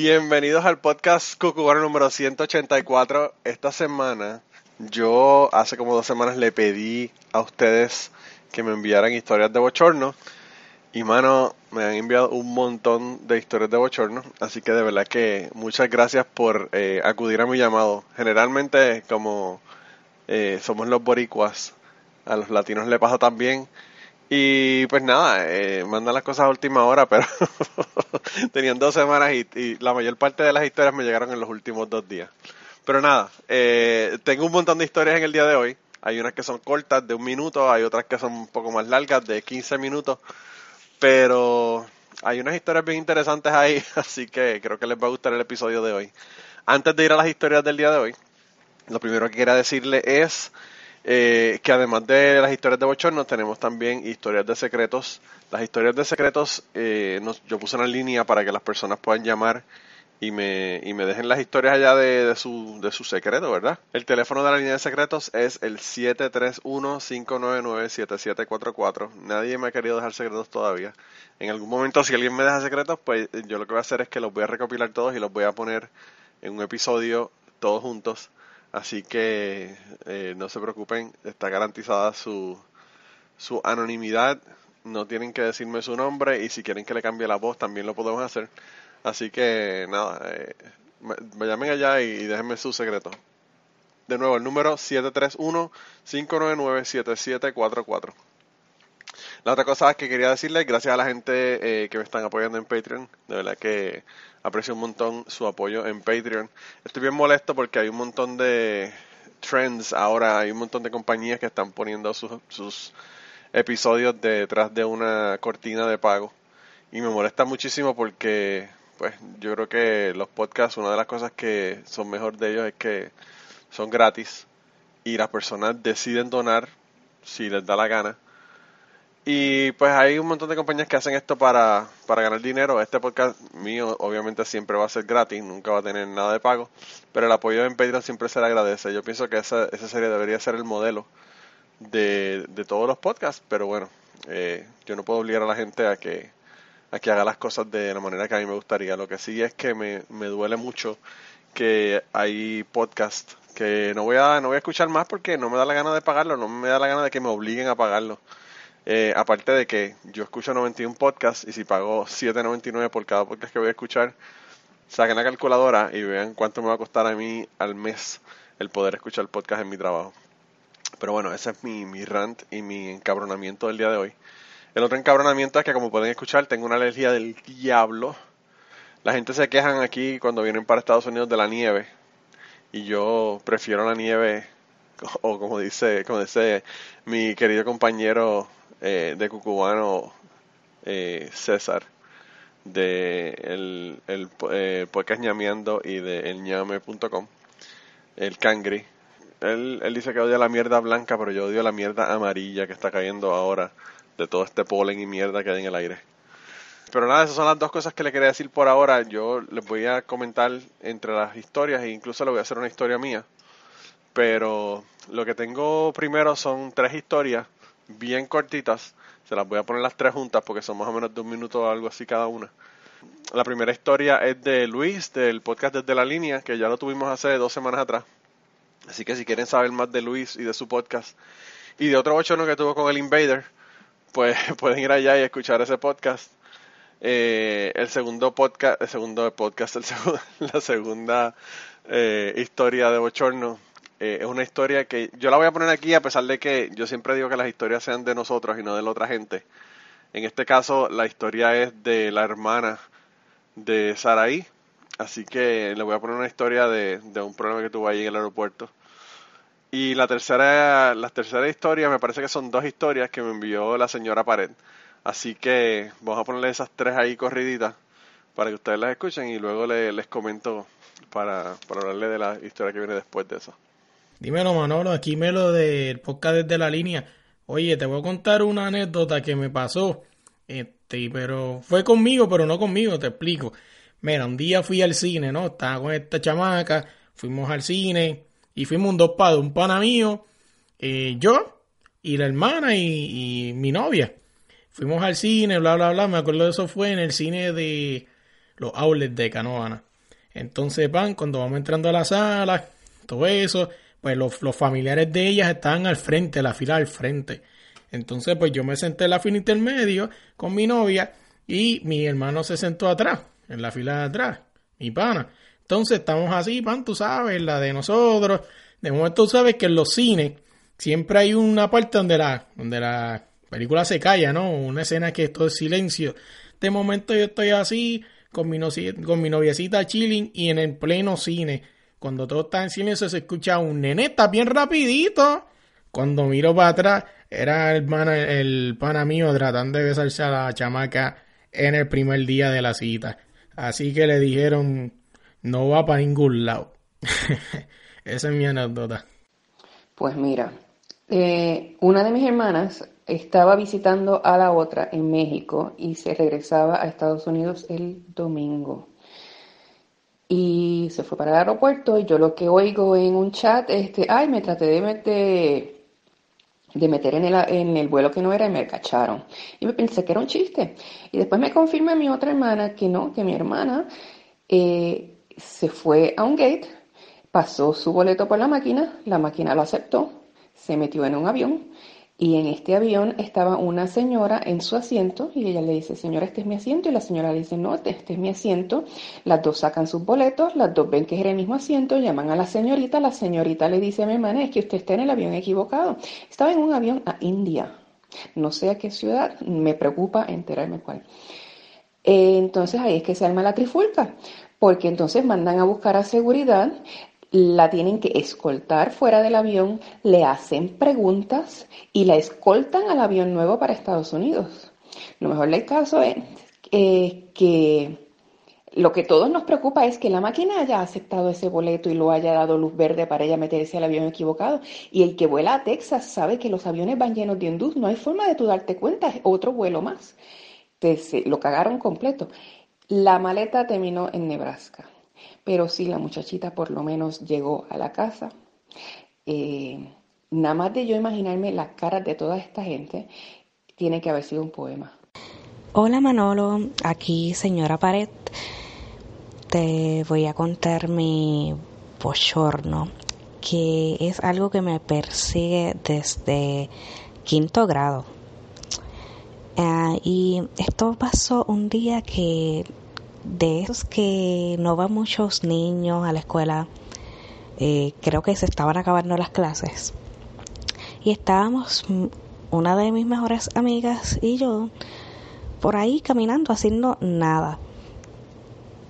Bienvenidos al podcast Cucubano número 184. Esta semana, yo hace como dos semanas le pedí a ustedes que me enviaran historias de bochorno. Y mano, me han enviado un montón de historias de bochorno, así que de verdad que muchas gracias por eh, acudir a mi llamado. Generalmente, como eh, somos los boricuas, a los latinos le pasa también. Y pues nada, eh, mandan las cosas a última hora, pero tenían dos semanas y, y, la mayor parte de las historias me llegaron en los últimos dos días. Pero nada, tengo un montón de historias en el día de hoy. Hay unas que son cortas, de un minuto, hay otras que son un poco más largas, de 15 minutos. Pero hay unas historias bien interesantes ahí, así que creo que les va a gustar el episodio de hoy. Antes de ir a las historias del día de hoy, lo primero que quería decirle es eh, que además de las historias de bochorno, tenemos también historias de secretos. Las historias de secretos, eh, nos, yo puse una línea para que las personas puedan llamar y me, y me dejen las historias allá de, de, su, de su secreto, ¿verdad? El teléfono de la línea de secretos es el 731-599-7744. Nadie me ha querido dejar secretos todavía. En algún momento, si alguien me deja secretos, pues yo lo que voy a hacer es que los voy a recopilar todos y los voy a poner en un episodio todos juntos. Así que eh, no se preocupen, está garantizada su, su anonimidad. No tienen que decirme su nombre y si quieren que le cambie la voz también lo podemos hacer. Así que nada, eh, me llamen allá y, déjenme su secreto. De nuevo, el número 731-599-7744. La otra cosa que quería decirles, gracias a la gente eh, que me están apoyando en Patreon, de verdad que aprecio un montón su apoyo en Patreon. Estoy bien molesto porque hay un montón de trends ahora, hay un montón de compañías que están poniendo sus, sus episodios detrás de una cortina de pago. Y me molesta muchísimo porque pues yo creo que los podcasts, una de las cosas que son mejor de ellos es que son gratis y las personas deciden donar si les da la gana. Y pues hay un montón de compañías que hacen esto para, para ganar dinero. Este podcast mío obviamente siempre va a ser gratis, nunca va a tener nada de pago, pero el apoyo en Patreon siempre se le agradece. Yo pienso que esa, esa serie debería ser el modelo de, de todos los podcasts, pero bueno, eh, yo no puedo obligar a la gente a que a que haga las cosas de la manera que a mí me gustaría. Lo que sí es que me, me duele mucho que hay podcasts que no voy a no voy a escuchar más porque no me da la gana de pagarlo, no me da la gana de que me obliguen a pagarlo. Eh, aparte de que yo escucho 91 podcasts y si pago 7.99 por cada podcast que voy a escuchar, saquen la calculadora y vean cuánto me va a costar a mí al mes el poder escuchar podcast en mi trabajo. Pero bueno, ese es mi, mi rant y mi encabronamiento del día de hoy. El otro encabronamiento es que, como pueden escuchar, tengo una alergia del diablo. La gente se quejan aquí cuando vienen para Estados Unidos de la nieve. Y yo prefiero la nieve, o como dice, como dice mi querido compañero eh, de Cucubano, eh, César, de el, el eh, podcast ñameando y de elñame.com, el cangri. Él, él dice que odia la mierda blanca, pero yo odio la mierda amarilla que está cayendo ahora de todo este polen y mierda que hay en el aire. Pero nada, esas son las dos cosas que le quería decir por ahora. Yo les voy a comentar entre las historias e incluso le voy a hacer una historia mía. Pero lo que tengo primero son tres historias bien cortitas. Se las voy a poner las tres juntas porque son más o menos de un minuto o algo así cada una. La primera historia es de Luis, del podcast Desde la Línea, que ya lo tuvimos hace dos semanas atrás. Así que si quieren saber más de Luis y de su podcast y de otro ocho que tuvo con el Invader, pues pueden ir allá y escuchar ese podcast. Eh, el segundo podcast, el segundo podcast, la segunda eh, historia de Bochorno eh, es una historia que yo la voy a poner aquí a pesar de que yo siempre digo que las historias sean de nosotros y no de la otra gente. En este caso la historia es de la hermana de Saraí, así que le voy a poner una historia de, de un problema que tuvo ahí en el aeropuerto. Y la tercera, la tercera historia, me parece que son dos historias que me envió la señora Pared. Así que vamos a ponerle esas tres ahí corriditas para que ustedes las escuchen y luego le- les comento para, para hablarle de la historia que viene después de eso. Dímelo, Manolo, aquí Melo del podcast desde la línea. Oye, te voy a contar una anécdota que me pasó. Este, pero fue conmigo, pero no conmigo, te explico. Mira, un día fui al cine, ¿no? Estaba con esta chamaca, fuimos al cine y fuimos un dos para dos, un pana mío, eh, yo y la hermana y, y mi novia. Fuimos al cine, bla, bla, bla. Me acuerdo de eso fue en el cine de los outlets de Canoana. Entonces, pan, cuando vamos entrando a la sala, todo eso, pues los, los familiares de ellas estaban al frente, la fila al frente. Entonces, pues yo me senté en la fila intermedio con mi novia y mi hermano se sentó atrás, en la fila de atrás, mi pana. Entonces, estamos así, pan, tú sabes, la de nosotros. De momento, tú sabes que en los cines siempre hay una parte donde la, donde la película se calla, ¿no? Una escena que es todo silencio. De momento yo estoy así, con mi, noci- con mi noviecita chilling y en el pleno cine. Cuando todo está en silencio se escucha un nene, está bien rapidito. Cuando miro para atrás, era el pana, el pana mío tratando de besarse a la chamaca en el primer día de la cita. Así que le dijeron, no va para ningún lado. Esa es mi anécdota. Pues mira, eh, una de mis hermanas estaba visitando a la otra en México y se regresaba a Estados Unidos el domingo. Y se fue para el aeropuerto y yo lo que oigo en un chat, este, ay, me traté de meter, de meter en el, en el vuelo que no era y me cacharon. Y me pensé que era un chiste. Y después me confirma mi otra hermana que no, que mi hermana eh, se fue a un gate, pasó su boleto por la máquina, la máquina lo aceptó, se metió en un avión y en este avión estaba una señora en su asiento y ella le dice, señora, este es mi asiento y la señora le dice, no, este, este es mi asiento. Las dos sacan sus boletos, las dos ven que es el mismo asiento, llaman a la señorita, la señorita le dice a mi hermana, es que usted está en el avión equivocado. Estaba en un avión a India, no sé a qué ciudad, me preocupa enterarme cuál. Eh, entonces ahí es que se arma la trifulca, porque entonces mandan a buscar a seguridad, la tienen que escoltar fuera del avión, le hacen preguntas y la escoltan al avión nuevo para Estados Unidos. Lo mejor del caso es eh, que lo que todos nos preocupa es que la máquina haya aceptado ese boleto y lo haya dado luz verde para ella meterse al avión equivocado. Y el que vuela a Texas sabe que los aviones van llenos de hindús, no hay forma de tú darte cuenta, es otro vuelo más. Lo cagaron completo. La maleta terminó en Nebraska, pero sí, la muchachita por lo menos llegó a la casa. Eh, nada más de yo imaginarme las caras de toda esta gente, tiene que haber sido un poema. Hola Manolo, aquí señora Pared. Te voy a contar mi bochorno, que es algo que me persigue desde quinto grado. Ah, y esto pasó un día que de esos que no van muchos niños a la escuela, eh, creo que se estaban acabando las clases. Y estábamos, mm, una de mis mejores amigas y yo, por ahí caminando haciendo nada.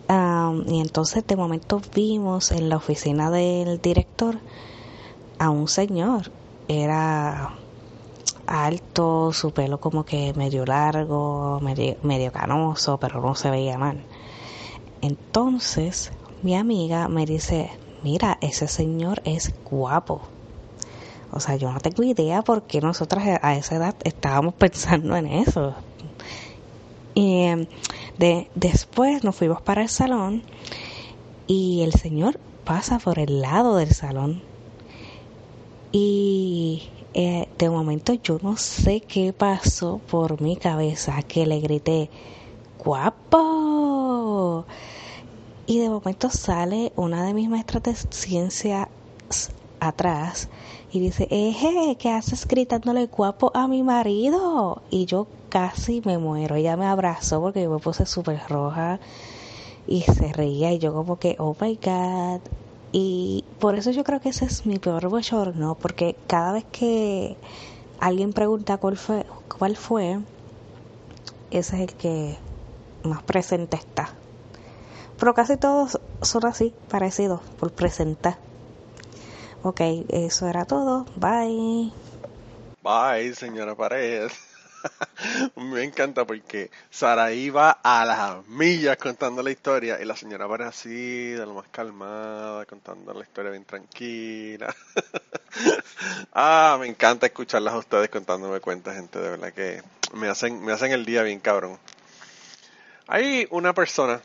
Am, y entonces de momento vimos en la oficina del director a un señor. Era alto, su pelo como que medio largo, medio canoso, pero no se veía mal. Entonces mi amiga me dice, mira, ese señor es guapo. O sea, yo no tengo idea por qué nosotras a esa edad estábamos pensando en eso. Y eh, de, después nos fuimos para el salón y el señor pasa por el lado del salón. Y eh, de momento yo no sé qué pasó por mi cabeza que le grité, guapo. Y de momento sale una de mis maestras de ciencia atrás y dice, eje, ¿qué haces gritándole guapo a mi marido? Y yo casi me muero. Ella me abrazó porque yo me puse súper roja y se reía y yo como que, oh my god. Y por eso yo creo que ese es mi peor bochorno, porque cada vez que alguien pregunta cuál fue, cuál fue, ese es el que más presente está. Pero casi todos son así, parecidos, por presentar. Ok, eso era todo. Bye. Bye, señora Pared. Me encanta porque Sara iba a las millas contando la historia y la señora va así, de lo más calmada, contando la historia bien tranquila. ah, me encanta escucharlas a ustedes contándome cuentas, gente, de verdad que me hacen, me hacen el día bien cabrón. Hay una persona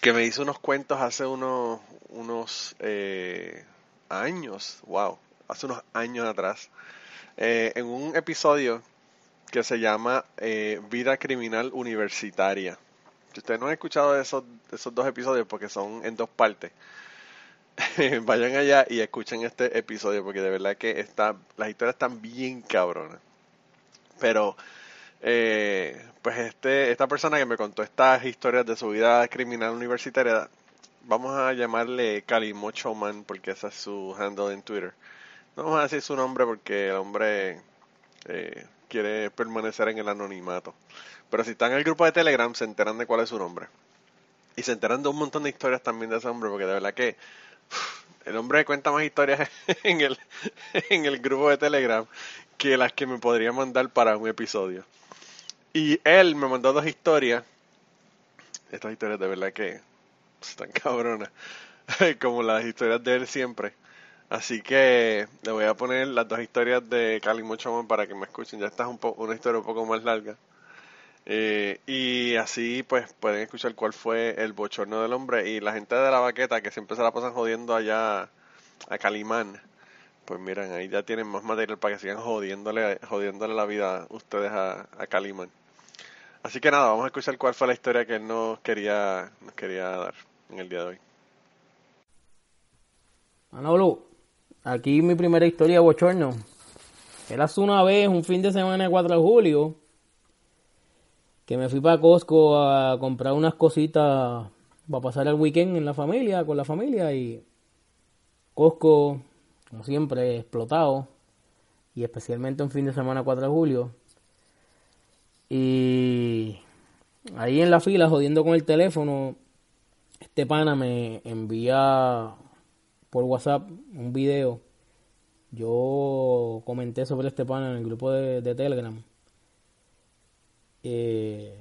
que me hizo unos cuentos hace unos, unos eh, años, wow, hace unos años atrás, eh, en un episodio que se llama eh, Vida Criminal Universitaria. Si ustedes no han escuchado esos, esos dos episodios porque son en dos partes, vayan allá y escuchen este episodio porque de verdad que está, las historias están bien cabronas. Pero, eh, pues este, esta persona que me contó estas historias de su vida criminal universitaria, vamos a llamarle Calimo Man porque ese es su handle en Twitter. No vamos a decir su nombre porque el hombre eh, quiere permanecer en el anonimato. Pero si están en el grupo de Telegram se enteran de cuál es su nombre. Y se enteran de un montón de historias también de ese hombre, porque de verdad que el hombre cuenta más historias en el, en el grupo de Telegram que las que me podría mandar para un episodio. Y él me mandó dos historias. Estas historias de verdad que están cabronas. Como las historias de él siempre. Así que le voy a poner las dos historias de Cali Mochoman para que me escuchen. Ya esta es un una historia un poco más larga. Eh, y así pues pueden escuchar cuál fue el bochorno del hombre. Y la gente de la baqueta que siempre se la pasan jodiendo allá a Calimán. Pues miren, ahí ya tienen más material para que sigan jodiéndole, jodiéndole la vida ustedes a, a Calimán. Así que nada, vamos a escuchar cuál fue la historia que él nos quería, quería dar en el día de hoy. Manolo, Aquí mi primera historia bochorno. Era una vez, un fin de semana de 4 de julio, que me fui para Costco a comprar unas cositas para pasar el weekend en la familia, con la familia y Costco, como siempre, explotado y especialmente un fin de semana 4 de julio. Y ahí en la fila, jodiendo con el teléfono, este pana me envía por WhatsApp un video. Yo comenté sobre este pana en el grupo de, Telegram. Eh,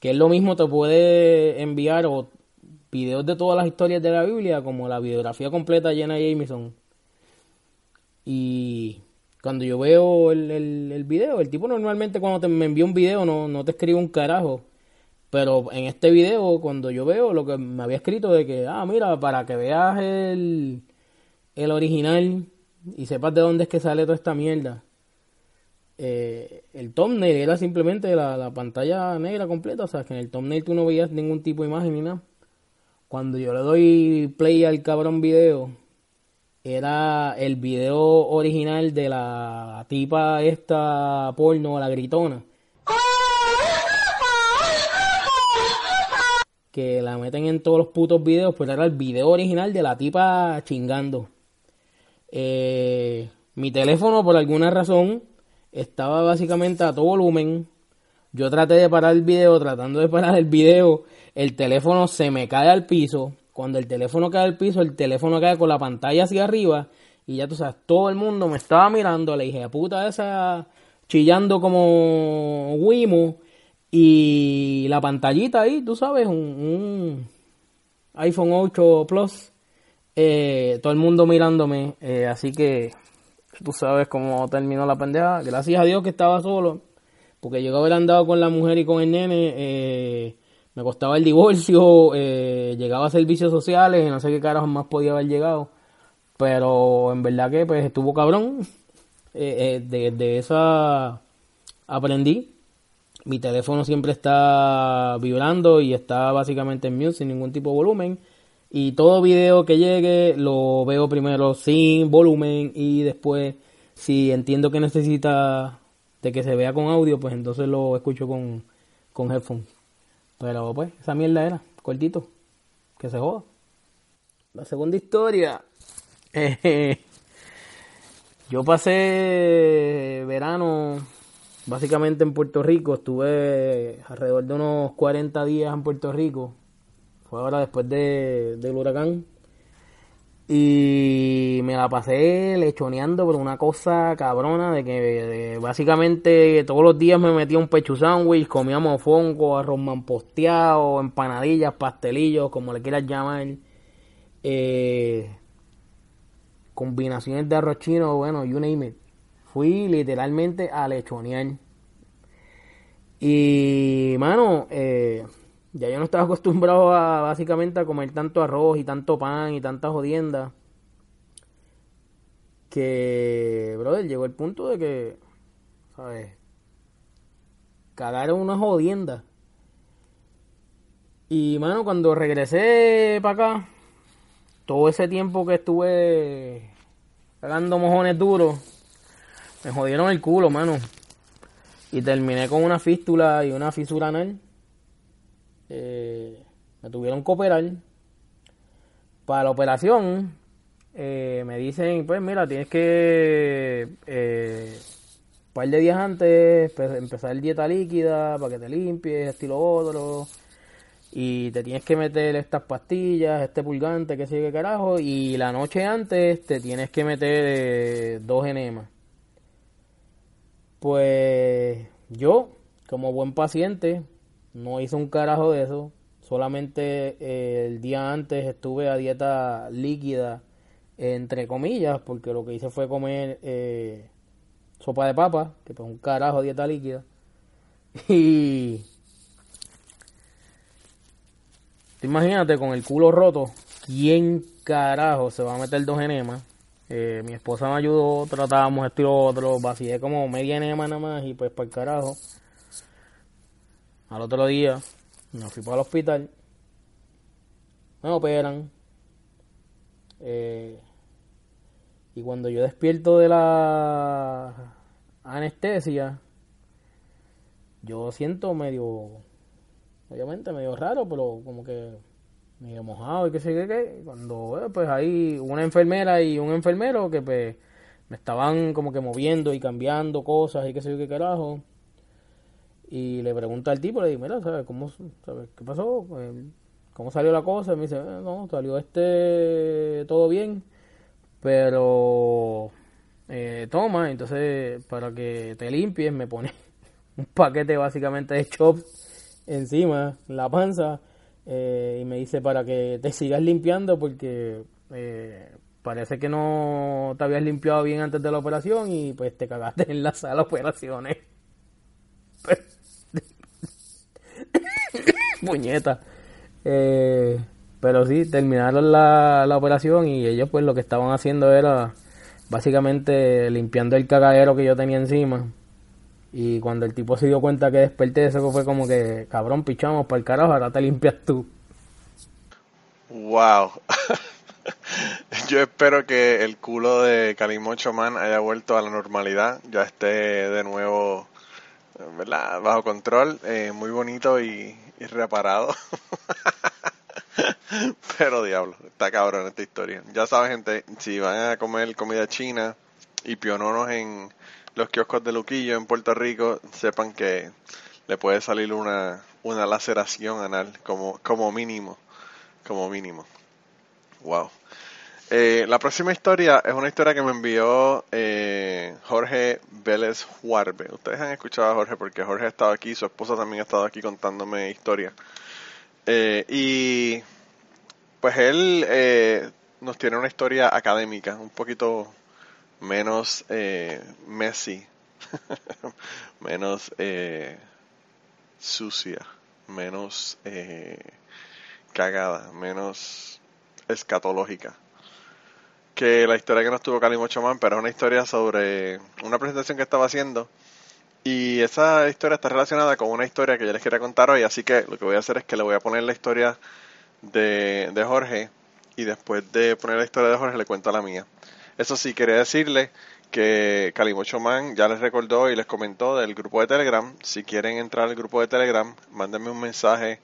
que es lo mismo te puede enviar o videos de todas las historias de la Biblia como la biografía completa llena de Jameson. Y cuando yo veo el, el, video, el tipo normalmente cuando te, me envía un video no, no te escribe un carajo. Pero en este video, cuando yo veo lo que me había escrito de que, ah, mira, para que veas el, el original y sepas de dónde es que sale toda esta mierda. Eh, el thumbnail era simplemente la, la, pantalla negra completa, o sea, que en el thumbnail tú no veías ningún tipo de imagen ni nada. Cuando yo le doy play al cabrón video, era el video original de la tipa esta porno, la gritona que la meten en todos los putos videos, pero era el video original de la tipa chingando. Eh, mi teléfono, por alguna razón, estaba básicamente a todo volumen. Yo traté de parar el video, tratando de parar el video, el teléfono se me cae al piso. Cuando el teléfono cae al piso, el teléfono cae con la pantalla hacia arriba. Y ya tú sabes, todo el mundo me estaba mirando, le dije, puta esa, chillando como Wimo. Y la pantallita ahí, tú sabes, un, iPhone 8 Plus. Eh, todo el mundo mirándome. Eh, así que tú sabes cómo terminó la pendeja. Gracias a Dios que estaba solo. Porque llegó a haber andado con la mujer y con el nene. Eh, me costaba el divorcio. llegaba a servicios sociales. No sé qué carajo más podía haber llegado. Pero en verdad que pues estuvo cabrón. de, de esa aprendí mi teléfono siempre está vibrando y está básicamente en mute sin ningún tipo de volumen. Y todo video que llegue lo veo primero sin volumen y después si entiendo que necesita de que se vea con audio, pues entonces lo escucho con, con headphones. Pero pues esa mierda era, cortito, que se joda. La segunda historia. yo pasé verano básicamente en Puerto Rico. Estuve alrededor de unos 40 días en Puerto Rico. Fue ahora después de, del huracán. Y me la pasé lechoneando por una cosa cabrona de que básicamente todos los días me metía un pechu sándwich, comíamos fongo, arroz manposteado, empanadillas, pastelillos, como le quieras llamar. Eh, combinaciones de arroz chino, bueno, you name it. Fui literalmente a lechonear. Y, mano, eh, ya yo no estaba acostumbrado a básicamente a comer tanto arroz y tanto pan y tanta jodienda. Que, brother, llegó el punto de que, ¿sabes? Cagar en una jodienda. Y, mano, cuando regresé para acá, todo ese tiempo que estuve cagando mojones duros, me jodieron el culo, mano. Y terminé con una fístula y una fisura anal. Eh, me tuvieron que operar. Para la operación, eh, me dicen, pues mira, tienes que, eh, un par de días antes, empe- empezar dieta líquida para que te limpies, estilo otro. Y te tienes que meter estas pastillas, este pulgante, que qué carajo. Y la noche antes te tienes que meter eh, dos enemas. Pues yo, como buen paciente, no hice un carajo de eso. Solamente eh, el día antes estuve a dieta líquida, entre comillas, porque lo que hice fue comer eh, sopa de papa, que pues un carajo dieta líquida. Y imagínate con el culo roto, ¿quién carajo se va a meter dos enemas? Eh, mi esposa me ayudó, tratábamos esto y lo otro, vacié como media enema nada más y pues para el carajo. Al otro día me fui para el hospital, me operan. eh, y cuando yo despierto de la anestesia, yo siento medio, obviamente medio raro, pero como que medio mojado y qué sé qué. Cuando, eh, pues ahí una enfermera y un enfermero que pues me estaban como que moviendo y cambiando cosas y qué sé yo qué carajo. Y le pregunta al tipo, le digo, mira, ¿sabes cómo, sabes qué pasó? Eh, ¿Cómo salió la cosa? Me dice, "Eh, no, salió este todo bien, pero eh, toma, entonces para que te limpies me pone un paquete básicamente de chops encima, la panza, eh, y me dice para que te sigas limpiando porque parece que no te habías limpiado bien antes de la operación y pues te cagaste en la sala de operaciones. Puñeta. Eh, pero sí, terminaron la, la operación y ellos pues lo que estaban haciendo era básicamente limpiando el cagadero que yo tenía encima. Y cuando el tipo se dio cuenta que desperté, eso fue como que, cabrón, pichamos para el carajo, ahora te limpias tú. Wow. Yo espero que el culo de Calimocho Man haya vuelto a la normalidad, ya esté de nuevo bajo control, eh, muy bonito y, y reparado. Pero diablo, está cabrón esta historia. Ya saben, gente, si van a comer comida china y piononos en los kioscos de Luquillo en Puerto Rico, sepan que le puede salir una, una laceración anal como, como mínimo. Como mínimo. Wow. Eh, la próxima historia es una historia que me envió eh, Jorge Vélez Juarbe. Ustedes han escuchado a Jorge porque Jorge ha estado aquí, su esposa también ha estado aquí contándome historias. Eh, y pues él eh, nos tiene una historia académica, un poquito menos messy, menos sucia, menos cagada, menos escatológica que la historia que nos tuvo Cali Man, pero es una historia sobre una presentación que estaba haciendo y esa historia está relacionada con una historia que yo les quería contar hoy, así que lo que voy a hacer es que le voy a poner la historia de, de Jorge y después de poner la historia de Jorge le cuento la mía. Eso sí, quería decirle que Calimocho Man ya les recordó y les comentó del grupo de Telegram. Si quieren entrar al grupo de Telegram, mándenme un mensaje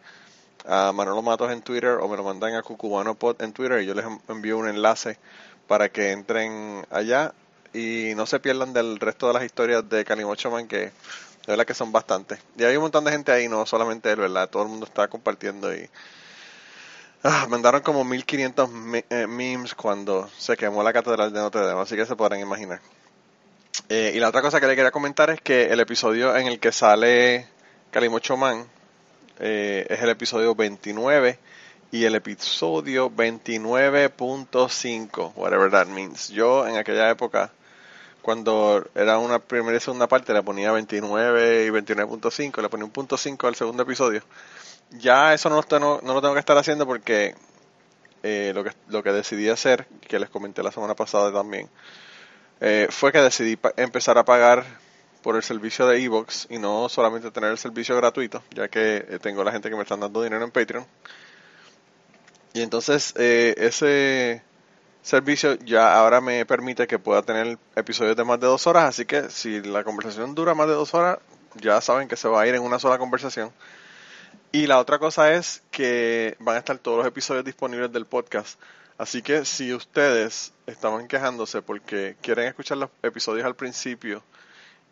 a Manolo Matos en Twitter o me lo mandan a Cucubano Pod en Twitter y yo les envío un enlace para que entren allá y no se pierdan del resto de las historias de Calimocho Man que de verdad que son bastantes. Y hay un montón de gente ahí, no solamente él, ¿verdad? Todo el mundo está compartiendo y Ah, mandaron como 1500 me- eh, memes cuando se quemó la catedral de Notre Dame, así que se podrán imaginar. Eh, y la otra cosa que le quería comentar es que el episodio en el que sale Calimo Chomán eh, es el episodio 29 y el episodio 29.5, whatever that means. Yo en aquella época, cuando era una primera y segunda parte, le ponía 29 y 29.5, le ponía un punto 5 al segundo episodio. Ya eso no lo tengo, no lo tengo que estar haciendo porque eh, lo, que, lo que decidí hacer, que les comenté la semana pasada también, eh, fue que decidí empezar a pagar por el servicio de Evox y no solamente tener el servicio gratuito, ya que eh, tengo la gente que me están dando dinero en Patreon. Y entonces eh, ese servicio ya ahora me permite que pueda tener episodios de más de dos horas, así que si la conversación dura más de dos horas, ya saben que se va a ir en una sola conversación. Y la otra cosa es que van a estar todos los episodios disponibles del podcast. Así que si ustedes estaban quejándose porque quieren escuchar los episodios al principio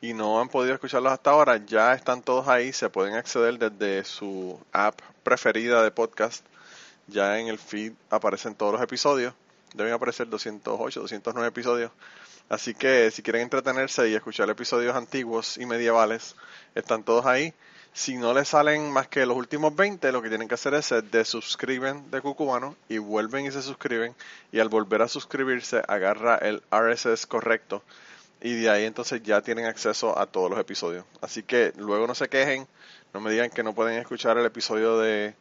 y no han podido escucharlos hasta ahora, ya están todos ahí, se pueden acceder desde su app preferida de podcast. Ya en el feed aparecen todos los episodios. Deben aparecer 208, 209 episodios. Así que si quieren entretenerse y escuchar episodios antiguos y medievales, están todos ahí. Si no les salen más que los últimos 20, lo que tienen que hacer es se desuscriben de Cucubano y vuelven y se suscriben. Y al volver a suscribirse, agarra el RSS correcto. Y de ahí entonces ya tienen acceso a todos los episodios. Así que luego no se quejen, no me digan que no pueden escuchar el episodio de,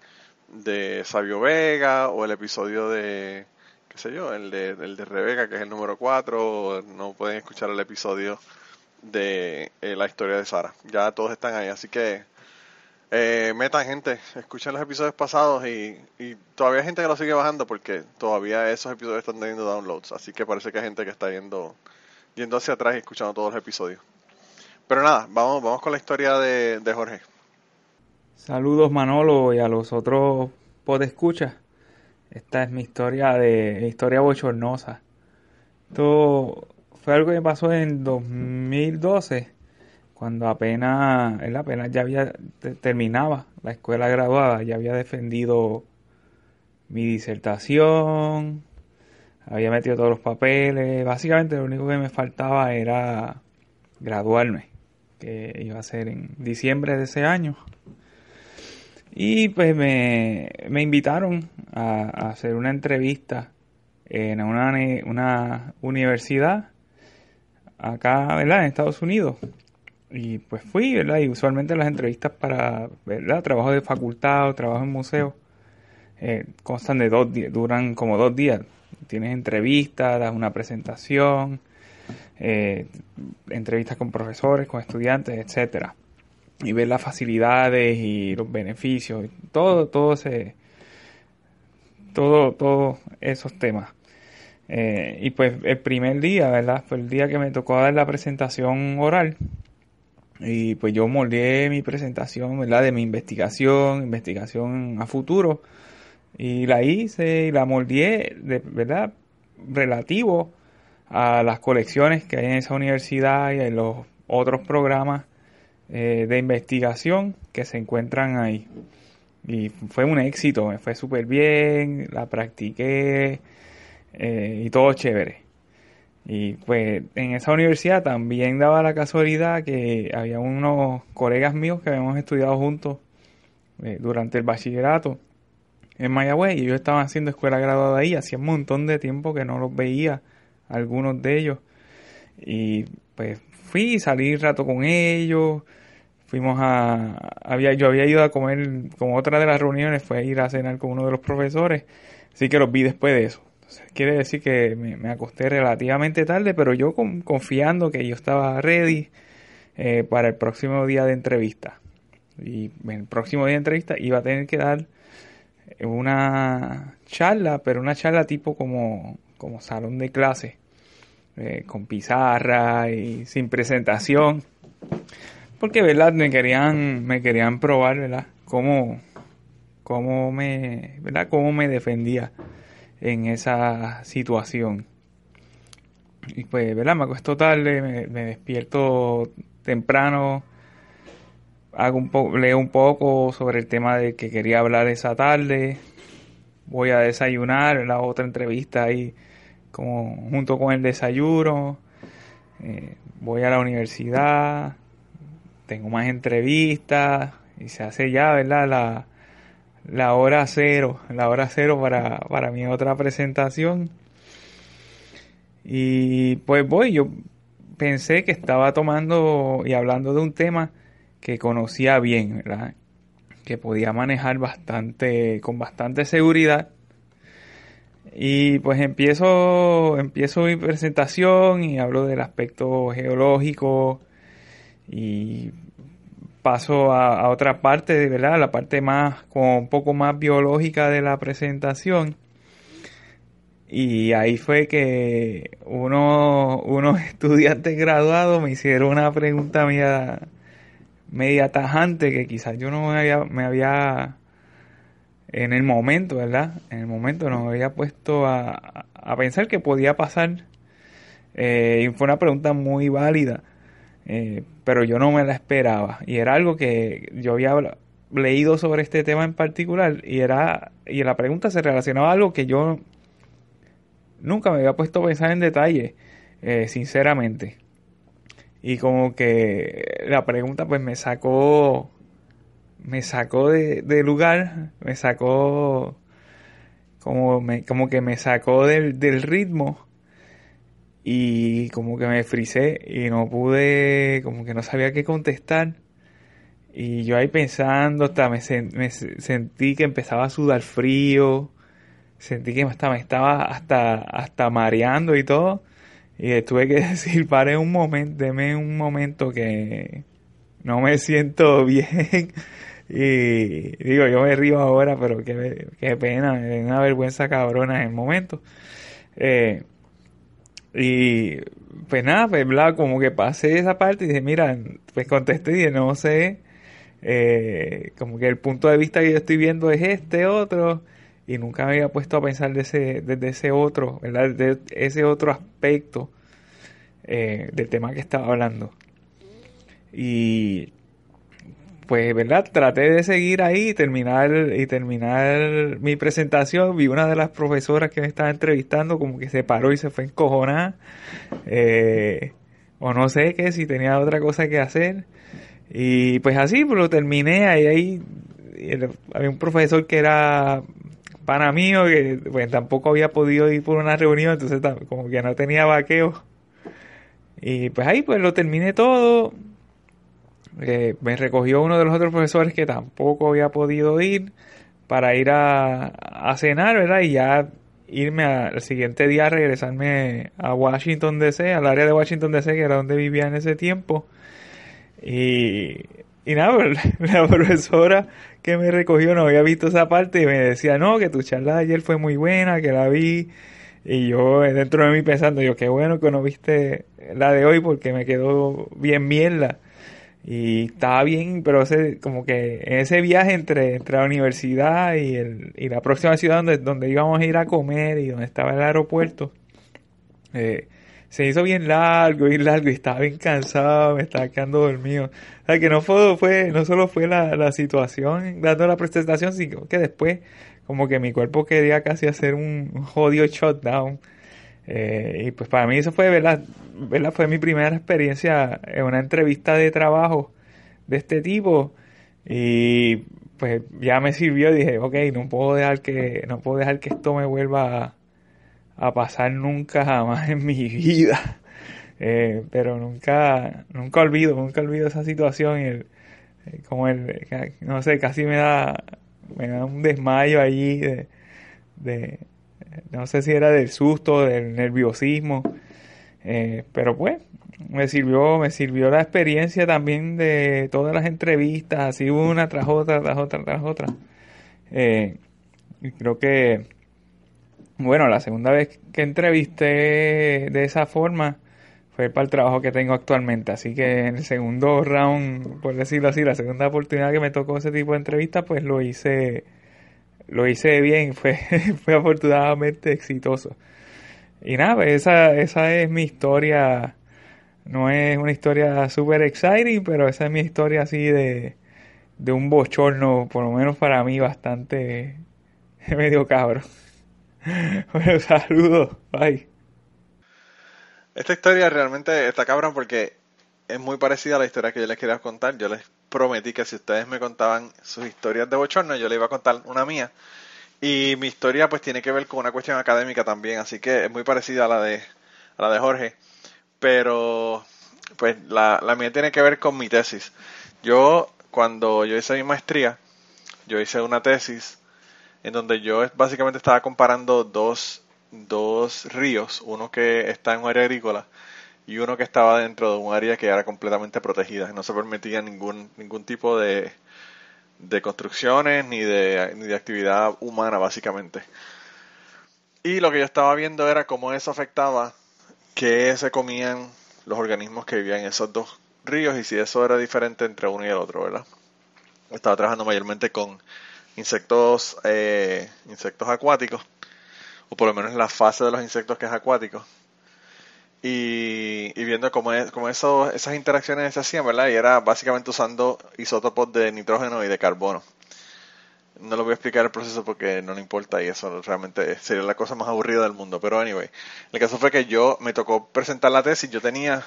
de Sabio Vega o el episodio de, qué sé yo, el de, el de Rebeca, que es el número 4, o no pueden escuchar el episodio de eh, la historia de Sara. Ya todos están ahí, así que eh, metan gente, escuchen los episodios pasados y, y todavía hay gente que lo sigue bajando porque todavía esos episodios están teniendo downloads, así que parece que hay gente que está yendo, yendo hacia atrás y escuchando todos los episodios. Pero nada, vamos, vamos con la historia de, de Jorge. Saludos Manolo y a los otros podescuchas. Esta es mi historia de historia bochornosa. Esto fue algo que pasó en 2012, cuando apenas, apenas ya había te- terminaba la escuela graduada, ya había defendido mi disertación, había metido todos los papeles, básicamente lo único que me faltaba era graduarme, que iba a ser en diciembre de ese año. Y pues me, me invitaron a, hacer una entrevista en una, una universidad acá, ¿verdad? En Estados Unidos. Y pues fui, ¿verdad? Y usualmente las entrevistas para, ¿verdad? Trabajo de facultad o trabajo en museo eh, constan de dos días, duran como dos días. Tienes entrevistas, das una presentación, eh, entrevistas con profesores, con estudiantes, etcétera y ver las facilidades y los beneficios, todo, todo ese, todo, todos esos temas. Eh, y pues el primer día, ¿verdad? Fue el día que me tocó dar la presentación oral. Y pues yo moldeé mi presentación, ¿verdad? De mi investigación, investigación a futuro. Y la hice y la moldeé, de, ¿verdad? Relativo a las colecciones que hay en esa universidad y en los otros programas eh, de investigación que se encuentran ahí. Y fue un éxito, me fue súper bien, la practiqué eh, y todo chévere. Y pues en esa universidad también daba la casualidad que había unos colegas míos que habíamos estudiado juntos eh, durante el bachillerato en Mayagüez y ellos estaban haciendo escuela graduada ahí, hacía un montón de tiempo que no los veía, algunos de ellos. Y pues fui, salí rato con ellos, fuimos a, había, yo había ido a comer, como otra de las reuniones fue ir a cenar con uno de los profesores, así que los vi después de eso. Entonces, quiere decir que me, acosté relativamente tarde, pero yo con- confiando que yo estaba ready eh, para el próximo día de entrevista. Y el próximo día de entrevista iba a tener que dar una charla, pero una charla tipo como, como salón de clase, eh, con pizarra y sin presentación. Porque, ¿verdad? Me querían, me querían probar, ¿verdad? Cómo, cómo me. Cómo me defendía en esa situación. Y pues, ¿verdad? Me acuesto tarde, me, despierto temprano, hago un leo un poco sobre el tema de que quería hablar esa tarde voy a desayunar, la otra entrevista ahí como junto con el desayuno, eh, voy a la universidad, tengo más entrevistas y se hace ya, ¿verdad? La, la hora cero, la hora cero para, para mi otra presentación. Y pues voy, yo pensé que estaba tomando y hablando de un tema que conocía bien, ¿verdad? Que podía manejar bastante, con bastante seguridad. Y pues empiezo, empiezo mi presentación y hablo del aspecto geológico y paso a, otra parte, ¿verdad? La parte más, como un poco más biológica de la presentación. Y ahí fue que uno, unos estudiantes graduados me hicieron una pregunta media, media tajante que quizás yo no me había en el momento, ¿verdad? En el momento no me había puesto a, a pensar que podía pasar. Eh, y fue una pregunta muy válida. Eh, pero yo no me la esperaba. Y era algo que yo había leído sobre este tema en particular y era y la pregunta se relacionaba a algo que yo nunca me había puesto a pensar en detalle, eh, sinceramente. Y como que la pregunta pues me sacó me sacó de, lugar, me sacó como, me, como que me sacó del, del ritmo y como que me frisé y no pude, como que no sabía qué contestar. Y yo ahí pensando, hasta me, sentí que empezaba a sudar frío, sentí que hasta me estaba hasta, hasta mareando y todo. Y tuve que decir, pare un momento, deme un momento que no me siento bien. Y digo, yo me río ahora, pero qué, qué pena, me da una vergüenza cabrona en el momento. Eh, y pues nada, pues bla, como que pasé esa parte y dije, mira, pues contesté y dije, no sé, eh, como que el punto de vista que yo estoy viendo es este otro y nunca me había puesto a pensar de ese, desde ese otro, ¿verdad? De ese otro aspecto eh, del tema que estaba hablando. Y pues, ¿verdad? Traté de seguir ahí y terminar, y terminar mi presentación. Vi una de las profesoras que me estaba entrevistando como que se paró y se fue encojonada. Eh, o no sé qué, si tenía otra cosa que hacer. Y pues así, pues lo terminé. Ahí, ahí había un profesor que era pana mío, que pues tampoco había podido ir por una reunión, entonces como que no tenía vaqueo. Y pues ahí pues lo terminé todo eh, me recogió uno de los otros profesores que tampoco había podido ir para ir a, a cenar, ¿verdad? Y ya irme al siguiente día, regresarme a Washington DC, al área de Washington DC, que era donde vivía en ese tiempo. Y, y nada, la profesora que me recogió no había visto esa parte y me decía, no, que tu charla de ayer fue muy buena, que la vi. Y yo dentro de mí pensando, yo, qué bueno que no viste la de hoy porque me quedó bien mierda. Y estaba bien, pero ese, como que en ese viaje entre, entre la universidad y, el, y la próxima ciudad donde, donde íbamos a ir a comer y donde estaba el aeropuerto, eh, se hizo bien largo, y largo, y estaba bien cansado, me estaba quedando dormido. O sea, que no fue, fue no solo fue la, la situación dando la presentación, sino que después, como que mi cuerpo quería casi hacer un jodido shutdown. Eh, y pues para mí eso fue, ¿verdad? Fue mi primera experiencia en una entrevista de trabajo de este tipo. Y pues ya me sirvió dije, ok, no puedo dejar que, no puedo dejar que esto me vuelva a, pasar nunca jamás en mi vida. Eh, pero nunca, nunca olvido, nunca olvido esa situación el, eh, como el, no sé, casi me da, me da un desmayo allí de no sé si era del susto, del nerviosismo, eh, pero pues me sirvió, me sirvió la experiencia también de todas las entrevistas, así una tras otra, tras otra, tras otra. Eh, y creo que, bueno, la segunda vez que entrevisté de esa forma fue para el trabajo que tengo actualmente. Así que en el segundo round, por decirlo así, la segunda oportunidad que me tocó ese tipo de entrevista, pues lo hice lo hice bien, fue, fue afortunadamente exitoso. Y nada, pues esa, esa es mi historia. No es una historia super exciting, pero esa es mi historia así de, de un bochorno, por lo menos para mí, bastante, medio cabrón. Bueno, saludos. Bye. Esta historia realmente está cabrón porque es muy parecida a la historia que yo les quería contar. Yo les prometí que si ustedes me contaban sus historias de bochorno, yo les iba a contar una mía. Y mi historia pues tiene que ver con una cuestión académica también, así que es muy parecida a la de, a la de Jorge. Pero pues la, la mía tiene que ver con mi tesis. Yo, cuando yo hice mi maestría, yo hice una tesis en donde yo básicamente estaba comparando dos, dos ríos, uno que está en un área agrícola y uno que estaba dentro de un área que era completamente protegida, no se permitía ningún, ningún tipo de, de construcciones ni de, ni de actividad humana básicamente. Y lo que yo estaba viendo era cómo eso afectaba que se comían los organismos que vivían en esos dos ríos y si eso era diferente entre uno y el otro, ¿verdad? Estaba trabajando mayormente con insectos, eh, insectos acuáticos, o por lo menos la fase de los insectos que es acuático. Y, viendo cómo, es, cómo eso, esas interacciones se hacían, ¿verdad? Y era básicamente usando isótopos de nitrógeno y de carbono. No lo voy a explicar el proceso porque no le importa y eso realmente sería la cosa más aburrida del mundo. Pero anyway, el caso fue que yo me tocó presentar la tesis. Yo tenía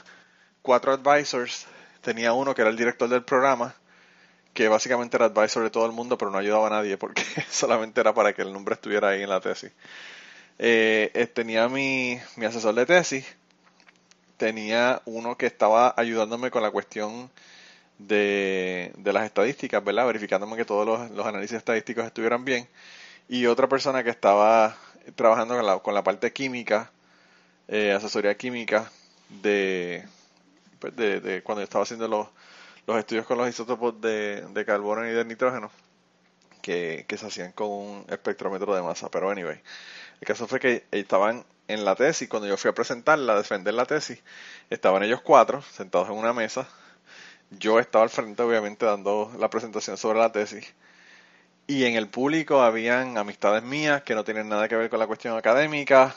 cuatro advisors. Tenía uno que era el director del programa, que básicamente era advisor de todo el mundo, pero no ayudaba a nadie porque solamente era para que el nombre estuviera ahí en la tesis. Eh, eh, tenía mi, mi asesor de tesis, tenía uno que estaba ayudándome con la cuestión de, de las estadísticas, ¿verdad? Verificándome que todos los, análisis estadísticos estuvieran bien. Y otra persona que estaba trabajando con la, con la parte química, eh, asesoría química de, pues de, de, cuando estaba haciendo los, los estudios con los isótopos de, de carbono y de nitrógeno que, se hacían con un espectrómetro de masa. Pero anyway, el caso fue que estaban en la tesis, cuando yo fui a presentarla, a defender la tesis, estaban ellos cuatro sentados en una mesa. Yo estaba al frente, obviamente, dando la presentación sobre la tesis. Y en el público habían amistades mías que no tienen nada que ver con la cuestión académica.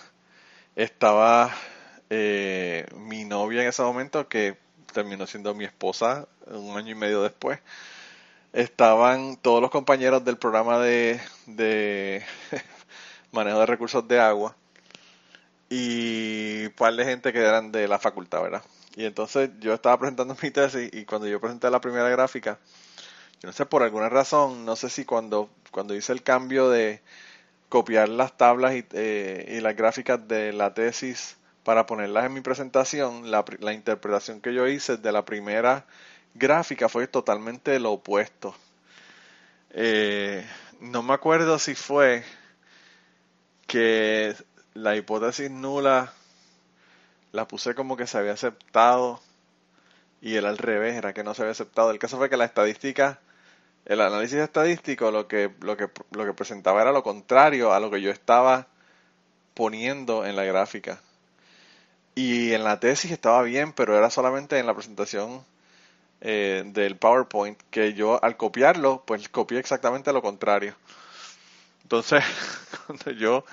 Estaba eh, mi novia en ese momento, que terminó siendo mi esposa un año y medio después, estaban todos los compañeros del programa de, de manejo de recursos de agua y un par de gente que eran de la facultad, ¿verdad? Y entonces yo estaba presentando mi tesis y cuando yo presenté la primera gráfica, yo no sé por alguna razón, no sé si cuando, cuando hice el cambio de copiar las tablas y, eh, las gráficas de la tesis para ponerlas en mi presentación, la, la interpretación que yo hice de la primera gráfica fue totalmente lo opuesto. Eh, no me acuerdo si fue que la hipótesis nula la puse como que se había aceptado y era al revés, era que no se había aceptado. El caso fue que la estadística, el análisis estadístico lo que, lo que, lo que presentaba era lo contrario a lo que yo estaba poniendo en la gráfica. Y en la tesis estaba bien, pero era solamente en la presentación eh, del PowerPoint que yo al copiarlo, pues copié exactamente lo contrario. Entonces, cuando yo,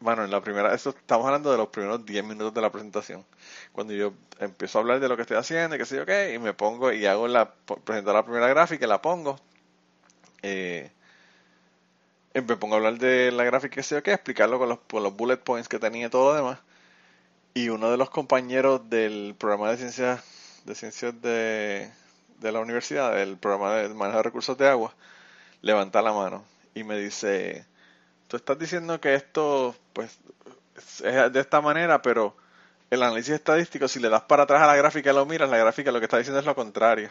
bueno, en la primera, esto estamos hablando de los primeros 10 minutos de la presentación. Cuando yo empiezo a hablar de lo que estoy haciendo y que sé yo qué, y me pongo y hago la, presento la primera gráfica la pongo. Eh, me pongo a hablar de la gráfica que sé yo qué, explicarlo con los, con los bullet points que tenía y todo lo demás y uno de los compañeros del programa de ciencias de ciencias de, de la universidad, del programa de manejo de recursos de agua, levanta la mano y me dice, tú estás diciendo que esto pues es de esta manera, pero el análisis estadístico, si le das para atrás a la gráfica y lo miras, la gráfica lo que está diciendo es lo contrario.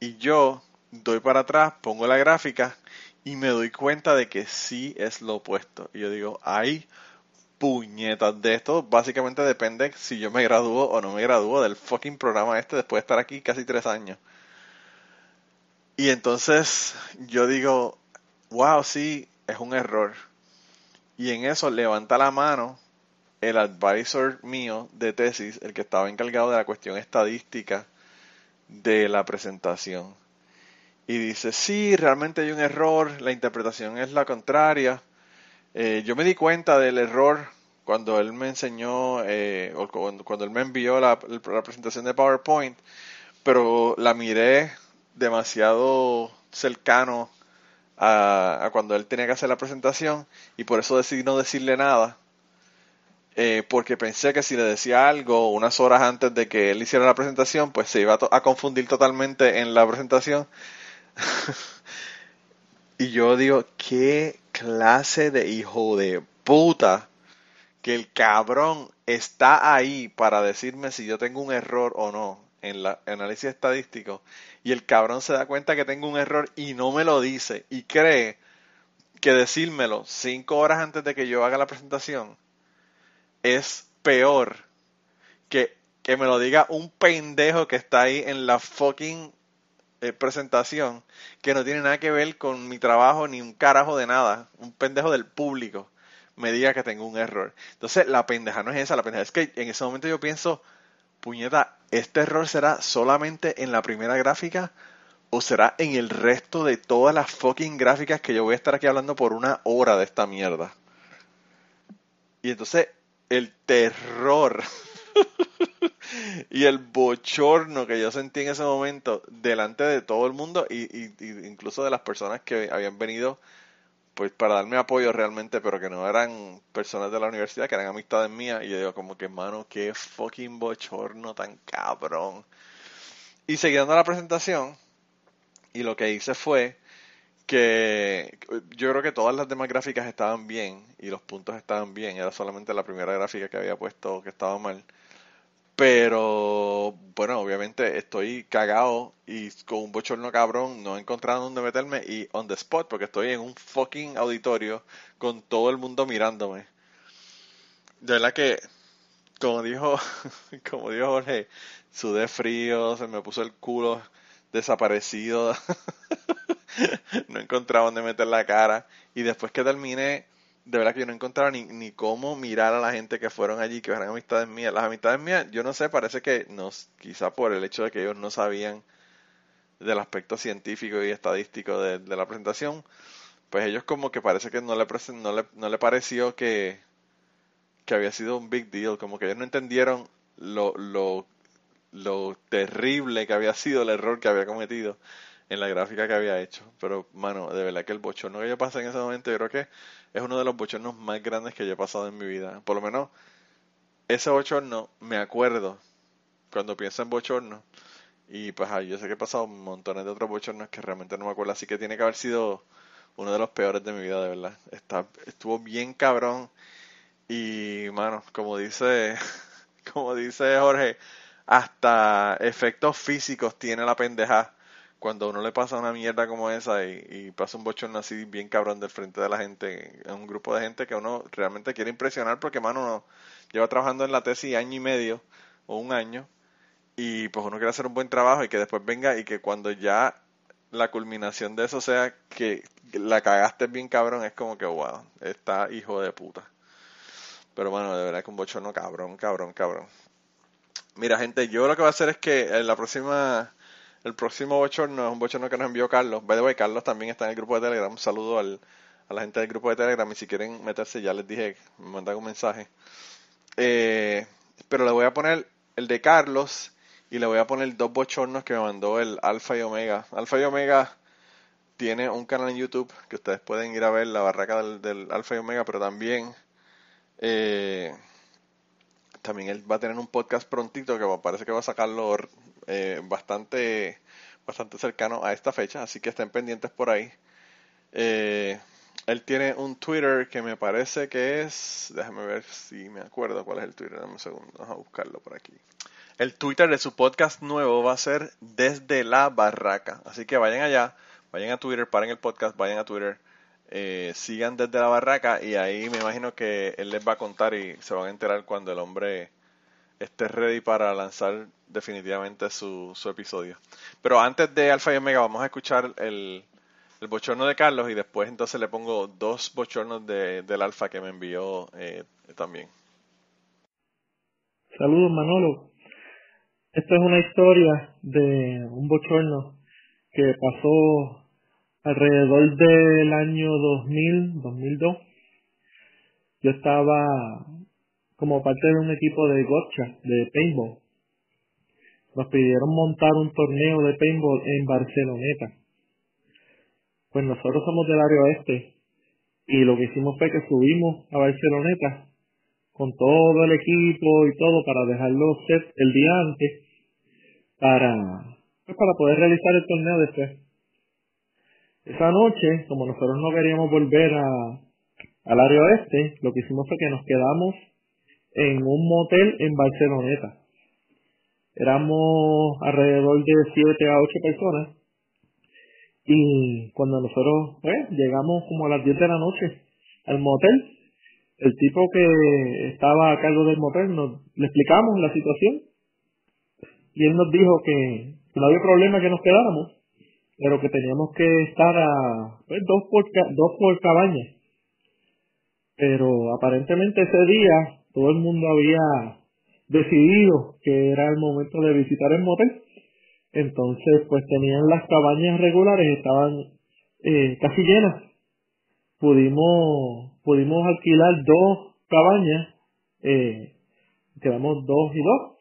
Y yo doy para atrás, pongo la gráfica y me doy cuenta de que sí es lo opuesto. Y yo digo, ahí puñetas de esto básicamente depende si yo me gradúo o no me gradúo del fucking programa este después de estar aquí casi tres años. Y entonces yo digo, wow, sí, es un error. Y en eso levanta la mano el advisor mío de tesis, el que estaba encargado de la cuestión estadística de la presentación. Y dice, sí, realmente hay un error, la interpretación es la contraria eh, yo me di cuenta del error cuando él me enseñó, eh, o cuando, él me envió la, presentación de PowerPoint, pero la miré demasiado cercano a, cuando él tenía que hacer la presentación y por eso decidí no decirle nada. eh, porque pensé que si le decía algo unas horas antes de que él hiciera la presentación, pues se iba a, a confundir totalmente en la presentación. y yo digo, qué clase de hijo de puta que el cabrón está ahí para decirme si yo tengo un error o no en la análisis estadístico y el cabrón se da cuenta que tengo un error y no me lo dice y cree que decírmelo cinco horas antes de que yo haga la presentación es peor que que me lo diga un pendejo que está ahí en la fucking eh, presentación que no tiene nada que ver con mi trabajo ni un carajo de nada, un pendejo del público me diga que tengo un error. Entonces, la pendeja no es esa, la pendeja es que en ese momento yo pienso, puñeta, ¿este error será solamente en la primera gráfica o será en el resto de todas las fucking gráficas que yo voy a estar aquí hablando por una hora de esta mierda? Y entonces, el terror y el bochorno que yo sentí en ese momento delante de todo el mundo y, y- incluso de las personas que habían venido pues para darme apoyo realmente, pero que no eran personas de la universidad, que eran amistades mías, y yo digo como que, mano, qué fucking bochorno tan cabrón. Y seguí dando la presentación, y lo que hice fue que yo creo que todas las demás gráficas estaban bien, y los puntos estaban bien, era solamente la primera gráfica que había puesto que estaba mal. Pero, bueno, obviamente estoy cagado y con un bochorno cabrón, no he encontrado dónde meterme y on the spot, porque estoy en un fucking auditorio con todo el mundo mirándome. De verdad que, como dijo, como dijo Jorge, sudé frío, se me puso el culo desaparecido, no encontraba dónde meter la cara y después que terminé, de verdad que yo no encontraba ni, ni cómo mirar a la gente que fueron allí, que eran amistades mías. Las amistades mías, yo no sé, parece que nos, quizá por el hecho de que ellos no sabían del aspecto científico y estadístico de, de la presentación, pues ellos como que parece que no le, no le, no le pareció que, que había sido un big deal, como que ellos no entendieron lo, lo, lo terrible que había sido el error que había cometido en la gráfica que había hecho. Pero, mano, de verdad que el bochorno que yo pasé en ese momento, yo creo que es uno de los bochornos más grandes que yo he pasado en mi vida. Por lo menos, ese bochorno me acuerdo cuando pienso en bochorno. Y pues ay, yo sé que he pasado montones de otros bochornos que realmente no me acuerdo. Así que tiene que haber sido uno de los peores de mi vida, de verdad. Estuvo bien cabrón. Y, mano, como dice, como dice Jorge, hasta efectos físicos tiene la pendeja cuando uno le pasa una mierda como esa y, y pasa un bochorno así bien cabrón del frente de la gente, en un grupo de gente que uno realmente quiere impresionar porque, mano, uno lleva trabajando en la tesis año y medio o un año y pues uno quiere hacer un buen trabajo y que después venga y que cuando ya la culminación de eso sea que la cagaste bien cabrón, es como que, wow, está hijo de puta. Pero bueno, de verdad que un bochorno cabrón, cabrón, cabrón. Mira, gente, yo lo que voy a hacer es que en la próxima, el próximo bochorno es un bochorno que nos envió Carlos. By the way, Carlos también está en el grupo de Telegram. Un saludo al, a la gente del grupo de Telegram y si quieren meterse, ya les dije, me mandan un mensaje. Eh, pero le voy a poner el de Carlos y le voy a poner dos bochornos que me mandó el Alfa y Omega. Alfa y Omega tiene un canal en YouTube que ustedes pueden ir a ver, la barraca del, del Alfa y Omega, pero también eh, también él va a tener un podcast prontito que parece que va a sacarlo eh, bastante bastante cercano a esta fecha, así que estén pendientes por ahí. Eh, él tiene un Twitter que me parece que es, déjame ver si me acuerdo cuál es el Twitter, dame un segundo, vamos a buscarlo por aquí. El Twitter de su podcast nuevo va a ser desde la barraca, así que vayan allá, vayan a Twitter, paren el podcast, vayan a Twitter, eh, sigan desde la barraca y ahí me imagino que él les va a contar y se van a enterar cuando el hombre esté ready para lanzar definitivamente su, su episodio. Pero antes de Alfa y Omega vamos a escuchar el, el bochorno de Carlos y después entonces le pongo dos bochornos de, del Alfa que me envió eh, también. Saludos Manolo. Esta es una historia de un bochorno que pasó alrededor del año 2000, 2002. Yo estaba como parte de un equipo de gotcha, de paintball. Nos pidieron montar un torneo de paintball en Barceloneta. pues nosotros somos del área oeste y lo que hicimos fue que subimos a Barceloneta con todo el equipo y todo para dejarlo set el día antes para, pues para poder realizar el torneo después. Esa noche, como nosotros no queríamos volver a, al área oeste, lo que hicimos fue que nos quedamos en un motel en Barceloneta. Éramos alrededor de 7 a 8 personas. Y cuando nosotros pues, llegamos como a las 10 de la noche al motel, el tipo que estaba a cargo del motel nos le explicamos la situación. Y él nos dijo que no había problema que nos quedáramos, pero que teníamos que estar a pues, dos, por, dos por cabaña. Pero aparentemente ese día todo el mundo había decidido que era el momento de visitar el motel entonces, pues tenían las cabañas regulares, estaban eh, casi llenas. Pudimos, pudimos alquilar dos cabañas, eh, quedamos dos y dos,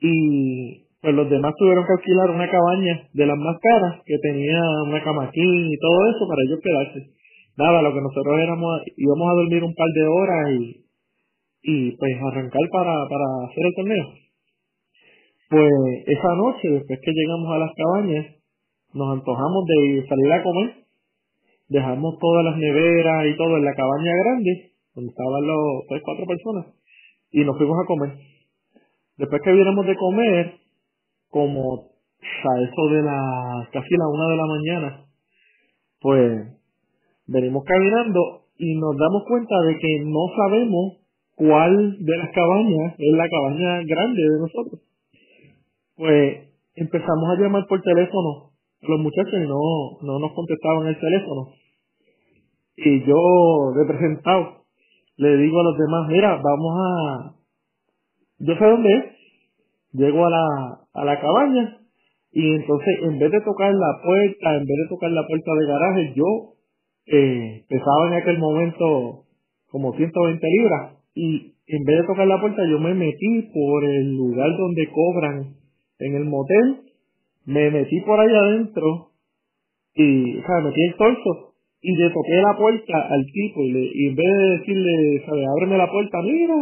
y pues los demás tuvieron que alquilar una cabaña de las más caras, que tenía una camaquín y todo eso para ellos quedarse. Nada, lo que nosotros éramos, íbamos a dormir un par de horas y, y pues arrancar para, para hacer el torneo. Pues esa noche, después que llegamos a las cabañas, nos antojamos de salir a comer. Dejamos todas las neveras y todo en la cabaña grande, donde estaban los tres, cuatro personas, y nos fuimos a comer. Después que viéramos de comer, como a eso de la casi la una de la mañana, pues venimos caminando y nos damos cuenta de que no sabemos cuál de las cabañas es la cabaña grande de nosotros pues empezamos a llamar por teléfono los muchachos y no, no nos contestaban el teléfono. Y yo, representado, le digo a los demás, mira, vamos a... Yo sé dónde es. Llego a la, a la cabaña y entonces en vez de tocar la puerta, en vez de tocar la puerta de garaje, yo eh, pesaba en aquel momento como 120 libras y en vez de tocar la puerta yo me metí por el lugar donde cobran en el motel, me metí por ahí adentro y, o sea, metí el torso y le toqué la puerta al tipo y, le, y en vez de decirle, sabe, ábreme la puerta, mira,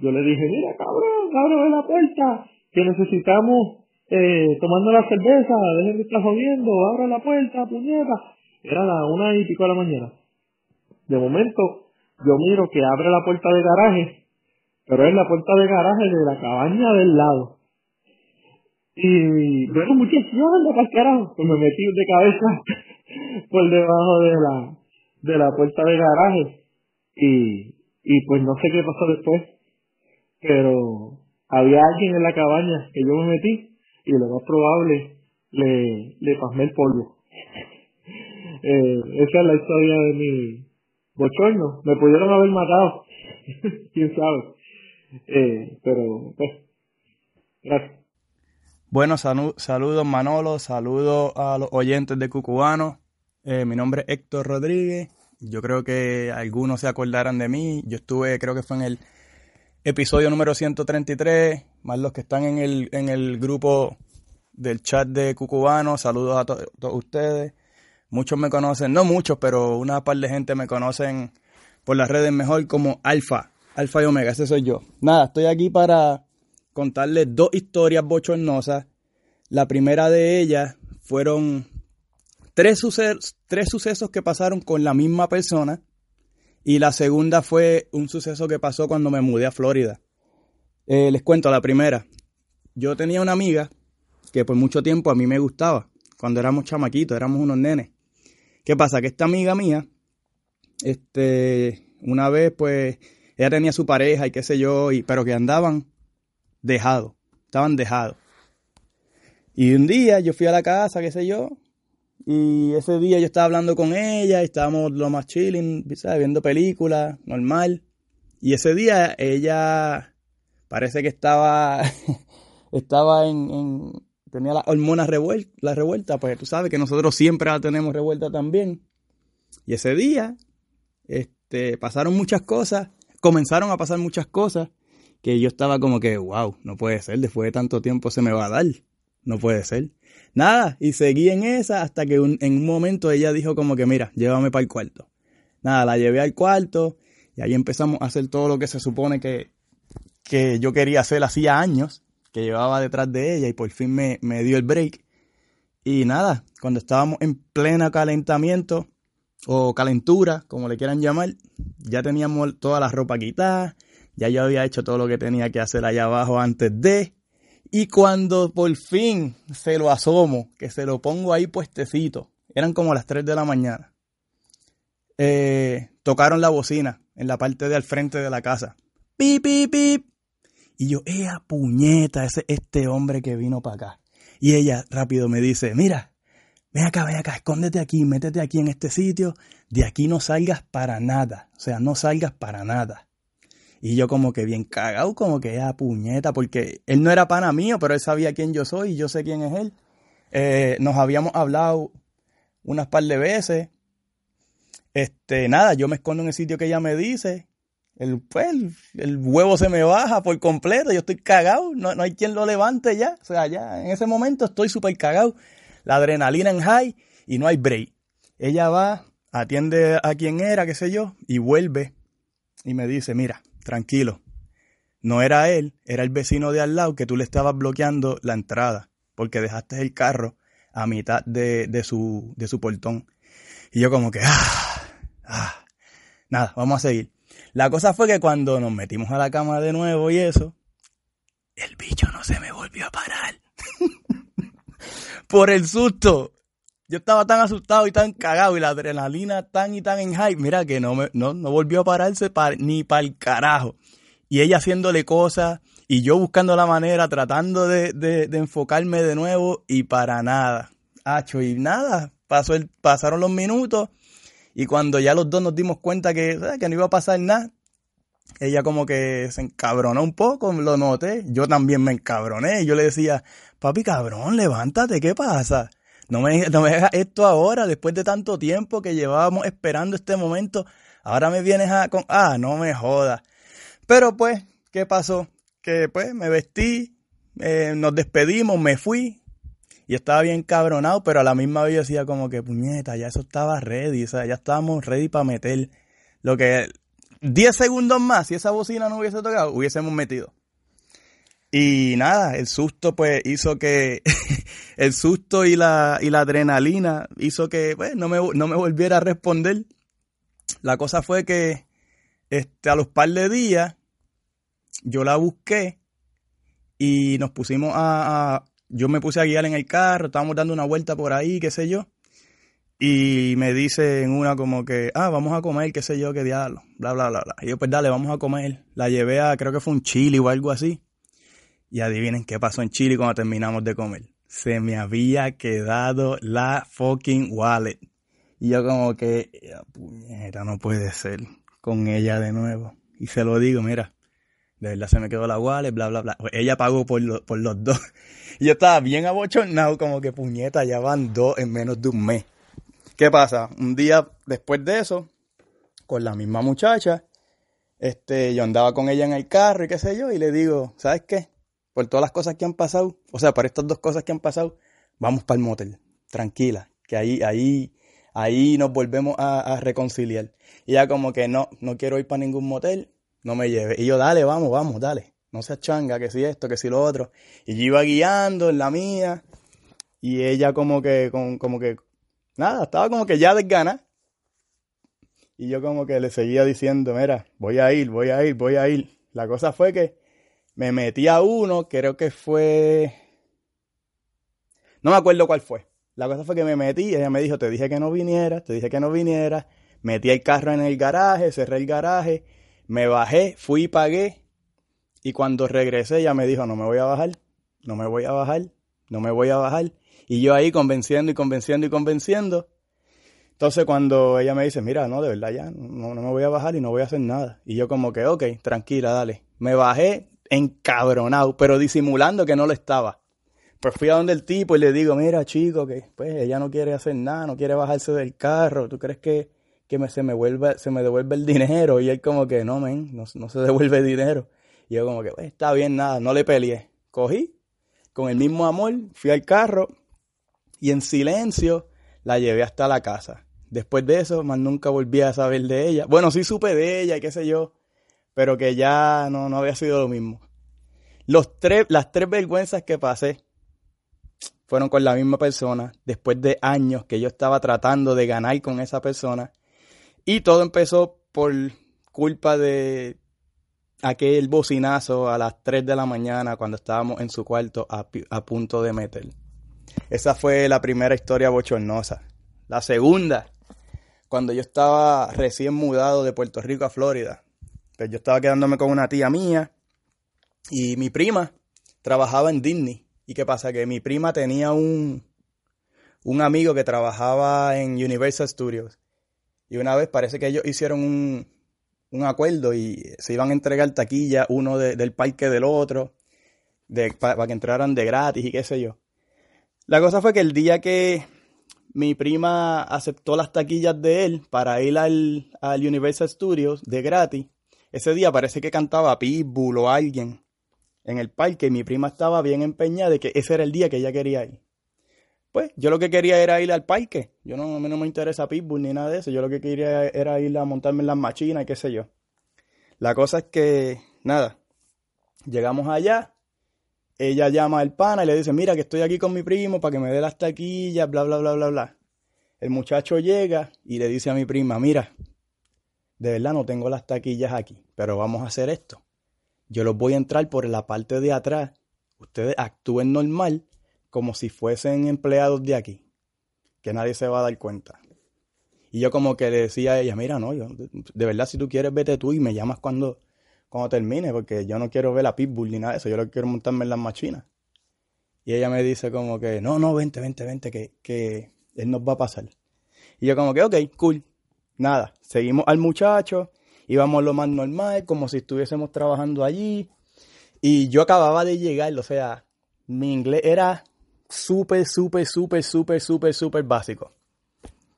yo le dije, mira, cabrón, ábreme la puerta, que necesitamos eh, tomando la cerveza, dejen de estar jodiendo, abre la puerta, puñeta. Era la una y pico de la mañana. De momento, yo miro que abre la puerta de garaje, pero es la puerta de garaje de la cabaña del lado. Y bueno, muchas anda para carajo. Pues me metí de cabeza por debajo de la, de la puerta de garaje. Y, y pues no sé qué pasó después. Pero había alguien en la cabaña que yo me metí y lo más probable le, le pasé el polvo. eh, esa es la historia de mi bochorno. Me pudieron haber matado. Quién sabe. Eh, pero pues, gracias. Bueno, saludos Manolo, saludos a los oyentes de Cucubano. Eh, mi nombre es Héctor Rodríguez. Yo creo que algunos se acordarán de mí. Yo estuve, creo que fue en el episodio número 133, más los que están en el, en el grupo del chat de Cucubano. Saludos a todos ustedes. Muchos me conocen, no muchos, pero una par de gente me conocen por las redes mejor como Alfa, Alfa y Omega, ese soy yo. Nada, estoy aquí para contarles dos historias bochornosas. La primera de ellas fueron tres, tres sucesos que pasaron con la misma persona. Y la segunda fue un suceso que pasó cuando me mudé a Florida. Eh, les cuento la primera. Yo tenía una amiga que por mucho tiempo a mí me gustaba. Cuando éramos chamaquitos, éramos unos nenes. ¿Qué pasa? Que esta amiga mía, este, una vez pues, ella tenía su pareja y qué sé yo, y, pero que andaban dejados, estaban dejados. Y un día yo fui a la casa, qué sé yo, y ese día yo estaba hablando con ella, estábamos lo más chilling, viendo películas, normal. Y ese día ella parece que estaba, estaba en, tenía las hormonas revueltas, la revuelta, pues tú sabes que nosotros siempre la tenemos revuelta también. Y ese día, este, pasaron muchas cosas, comenzaron a pasar muchas cosas, que yo estaba como que, wow, no puede ser, después de tanto tiempo se me va a dar, no puede ser. Nada, y seguí en esa hasta que en un momento ella dijo como que, mira, llévame para el cuarto. Nada, la llevé al cuarto y ahí empezamos a hacer todo lo que se supone que, que yo quería hacer hacía años, que llevaba detrás de ella y por fin me, me dio el break. Y nada, cuando estábamos en pleno calentamiento o calentura, como le quieran llamar, ya teníamos toda la ropa quitada, ya yo había hecho todo lo que tenía que hacer allá abajo antes de. Y cuando por fin se lo asomo, que se lo pongo ahí puestecito, eran como las 3 de la mañana, eh, tocaron la bocina en la parte de al frente de la casa. Pip, pip, pip. Y yo, ¡ea puñeta! Ese este hombre que vino para acá. Y ella rápido me dice, mira, ven acá, ven acá, escóndete aquí, métete aquí en este sitio, de aquí no salgas para nada, o sea, no salgas para nada. Y yo como que bien cagado, como que ¡ea puñeta, porque él no era pana mío, pero él sabía quién yo soy y yo sé quién es él. Eh, nos habíamos hablado unas par de veces. Este, nada, yo me escondo en el sitio que ella me dice. El, pues, el, el huevo se me baja por completo, yo estoy cagado, no, no hay quien lo levante ya. O sea, ya en ese momento estoy súper cagado. La adrenalina en high y no hay break. Ella va, atiende a quien era, qué sé yo, y vuelve y me dice, mira, tranquilo, no era él, era el vecino de al lado que tú le estabas bloqueando la entrada, porque dejaste el carro a mitad de, de su, de su portón. Y yo como que, ah, ah, nada, vamos a seguir. La cosa fue que cuando nos metimos a la cama de nuevo y eso, el bicho no se me volvió a parar. Por el susto. Yo estaba tan asustado y tan cagado y la adrenalina tan y tan en high. Mira que no, me, no, no volvió a pararse pa- ni para el carajo. Y ella haciéndole cosas y yo buscando la manera, tratando de, de- enfocarme de nuevo y para nada. Hacho, y nada. Pasó el, pasaron los minutos y cuando ya los dos nos dimos cuenta que, que no iba a pasar nada, ella como que se encabronó un poco, lo noté. Yo también me encabroné. Yo le decía, papi cabrón, levántate, ¿qué pasa? No me, no me hagas esto ahora, después de tanto tiempo que llevábamos esperando este momento. Ahora me vienes a... Con... Ah, no me jodas. Pero pues, ¿qué pasó? Que pues me vestí, eh, nos despedimos, me fui. Y estaba bien cabronado, pero a la misma vez yo decía como que, puñeta, ya eso estaba ready. O sea, ya estábamos ready para meter lo que 10 segundos más, si esa bocina no hubiese tocado, hubiésemos metido. Y nada, el susto pues hizo que, el susto y la, y la adrenalina hizo que pues, no, me, no me volviera a responder. La cosa fue que este, a los par de días yo la busqué y nos pusimos a, yo me puse a guiar en el carro, estábamos dando una vuelta por ahí, qué sé yo. Y me dice en una como que, ah, vamos a comer, qué sé yo, qué diablo, bla, bla, bla, bla. Y yo, pues dale, vamos a comer. La llevé a, creo que fue un chili o algo así. Y adivinen qué pasó en Chile cuando terminamos de comer. Se me había quedado la fucking wallet. Y yo como que, "Ya, puñeta, no puede ser con ella de nuevo. Y se lo digo, mira, de verdad se me quedó la wallet, bla, bla, bla. Pues ella pagó por, lo- por los dos. Y yo estaba bien abochornado, como que puñeta, ya van dos en menos de un mes. ¿Qué pasa? Un día después de eso, con la misma muchacha, este, yo andaba con ella en el carro y qué sé yo, y le digo, ¿sabes qué? Por todas las cosas que han pasado, o sea, por estas dos cosas que han pasado, vamos para el motel, tranquila, que ahí, ahí, ahí nos volvemos a, reconciliar. Y ella como que no, no quiero ir para ningún motel, no me lleve. Y yo, dale, vamos, vamos, dale, no seas changa, que si esto, que si lo otro. Y yo iba guiando en la mía, y ella como que, con- como que, nada, estaba como que ya desgana. Y yo como que le seguía diciendo, mira, voy a ir, voy a ir, voy a ir. La cosa fue que me metí a uno, creo que fue... No me acuerdo cuál fue. La cosa fue que me metí ella me dijo, te dije que no vinieras, te dije que no vinieras. Metí el carro en el garaje, cerré el garaje, me bajé, fui y pagué. Y cuando regresé ella me dijo, no me voy a bajar, no me voy a bajar, no me voy a bajar. Y yo ahí convenciendo y convenciendo y convenciendo. Entonces cuando ella me dice, mira, no, de verdad ya, no, no me voy a bajar y no voy a hacer nada. Y yo como que, ok, tranquila, dale. Me bajé encabronado, pero disimulando que no lo estaba. Pues fui a donde el tipo y le digo, mira chico, que pues ella no quiere hacer nada, no quiere bajarse del carro. ¿Tú crees que, que se, me vuelve, se me devuelve el dinero? Y él como que, no, men, no, no se devuelve dinero. Y yo como que, pues está bien, nada, no le peleé. Cogí, con el mismo amor, fui al carro, Y en silencio la llevé hasta la casa. Después de eso, más nunca volví a saber de ella. Bueno, sí supe de ella y qué sé yo, pero que ya no, no había sido lo mismo. Los tres, las tres vergüenzas que pasé fueron con la misma persona, después de años que yo estaba tratando de ganar con esa persona. Y todo empezó por culpa de aquel bocinazo a las 3 de la mañana cuando estábamos en su cuarto a, a punto de meter. Esa fue la primera historia bochornosa. La segunda, cuando yo estaba recién mudado de Puerto Rico a Florida. Pues yo estaba quedándome con una tía mía y mi prima trabajaba en Disney. ¿Y qué pasa? Que mi prima tenía un, un amigo que trabajaba en Universal Studios. Y una vez parece que ellos hicieron un, un acuerdo y se iban a entregar taquilla uno del parque del otro, para que entraran de gratis y qué sé yo. La cosa fue que el día que mi prima aceptó las taquillas de él para ir al, al Universal Studios de gratis, ese día parece que cantaba Pitbull o alguien en el parque y mi prima estaba bien empeñada de que ese era el día que ella quería ir. Pues yo lo que quería era ir al parque. Yo no, a mí no me interesa Pitbull ni nada de eso. Yo lo que quería era ir a montarme en las machinas y qué sé yo. La cosa es que, nada, llegamos allá. Ella llama al pana y le dice, mira que estoy aquí con mi primo para que me dé las taquillas, bla, bla, bla, bla, bla. El muchacho llega y le dice a mi prima, mira, de verdad no tengo las taquillas aquí, pero vamos a hacer esto. Yo los voy a entrar por la parte de atrás. Ustedes actúen normal como si fuesen empleados de aquí, que nadie se va a dar cuenta. Y yo como que le decía a ella, mira, no, yo, de verdad si tú quieres vete tú y me llamas cuando, cuando termine, porque yo no quiero ver a Pitbull ni nada de eso, yo lo quiero montarme en las machinas. Y ella me dice como que, no, no, vente, vente, vente, que, que él nos va a pasar. Y yo como que, ok, cool. Nada, seguimos al muchacho, íbamos lo más normal, como si estuviésemos trabajando allí. Y yo acababa de llegar, o sea, mi inglés era súper, súper, súper, súper, súper, súper básico.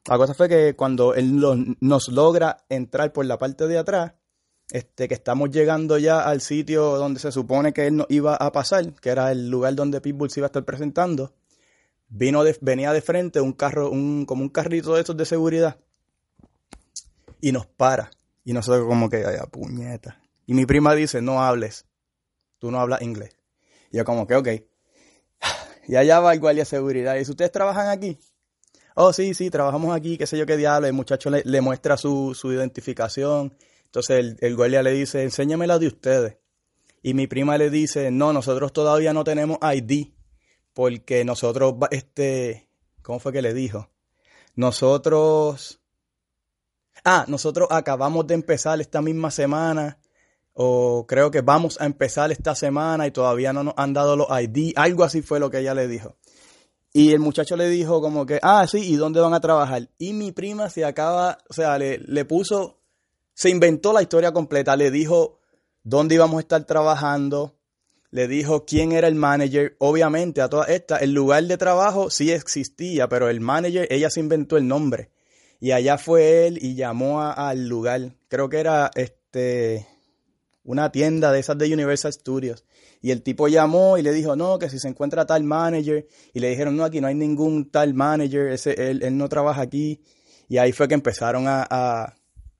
La cosa fue que cuando él nos logra entrar por la parte de atrás, este, que estamos llegando ya al sitio donde se supone que él nos iba a pasar, que era el lugar donde Pitbull se iba a estar presentando, vino venía de frente un carro, un, como un carrito de esos de seguridad, y nos para. Y nosotros como que, ay, puñeta. Y mi prima dice, no hables, tú no hablas inglés. Y yo como que, ok. Y allá va el guardia de seguridad. Y dice, ¿ustedes trabajan aquí? Oh, sí, sí, trabajamos aquí, qué sé yo qué diablo. El muchacho le, muestra su, identificación. Entonces el, el guardia le dice, enséñame la de ustedes. Y mi prima le dice, no, nosotros todavía no tenemos ID. Porque nosotros, este, ¿cómo fue que le dijo? Nosotros... Ah, nosotros acabamos de empezar esta misma semana o creo que vamos a empezar esta semana y todavía no nos han dado los ID, algo así fue lo que ella le dijo. Y el muchacho le dijo como que, ah, sí, ¿y dónde van a trabajar? Y mi prima se acaba, o sea, le, le puso, se inventó la historia completa, le dijo dónde íbamos a estar trabajando, le dijo quién era el manager, obviamente a todas estas, el lugar de trabajo sí existía, pero el manager, ella se inventó el nombre. Y allá fue él y llamó al lugar, creo que era este, una tienda de esas de Universal Studios. Y el tipo llamó y le dijo, no, que si se encuentra tal manager. Y le dijeron, no, aquí no hay ningún tal manager, ese, él, él no trabaja aquí. Y ahí fue que empezaron a, a,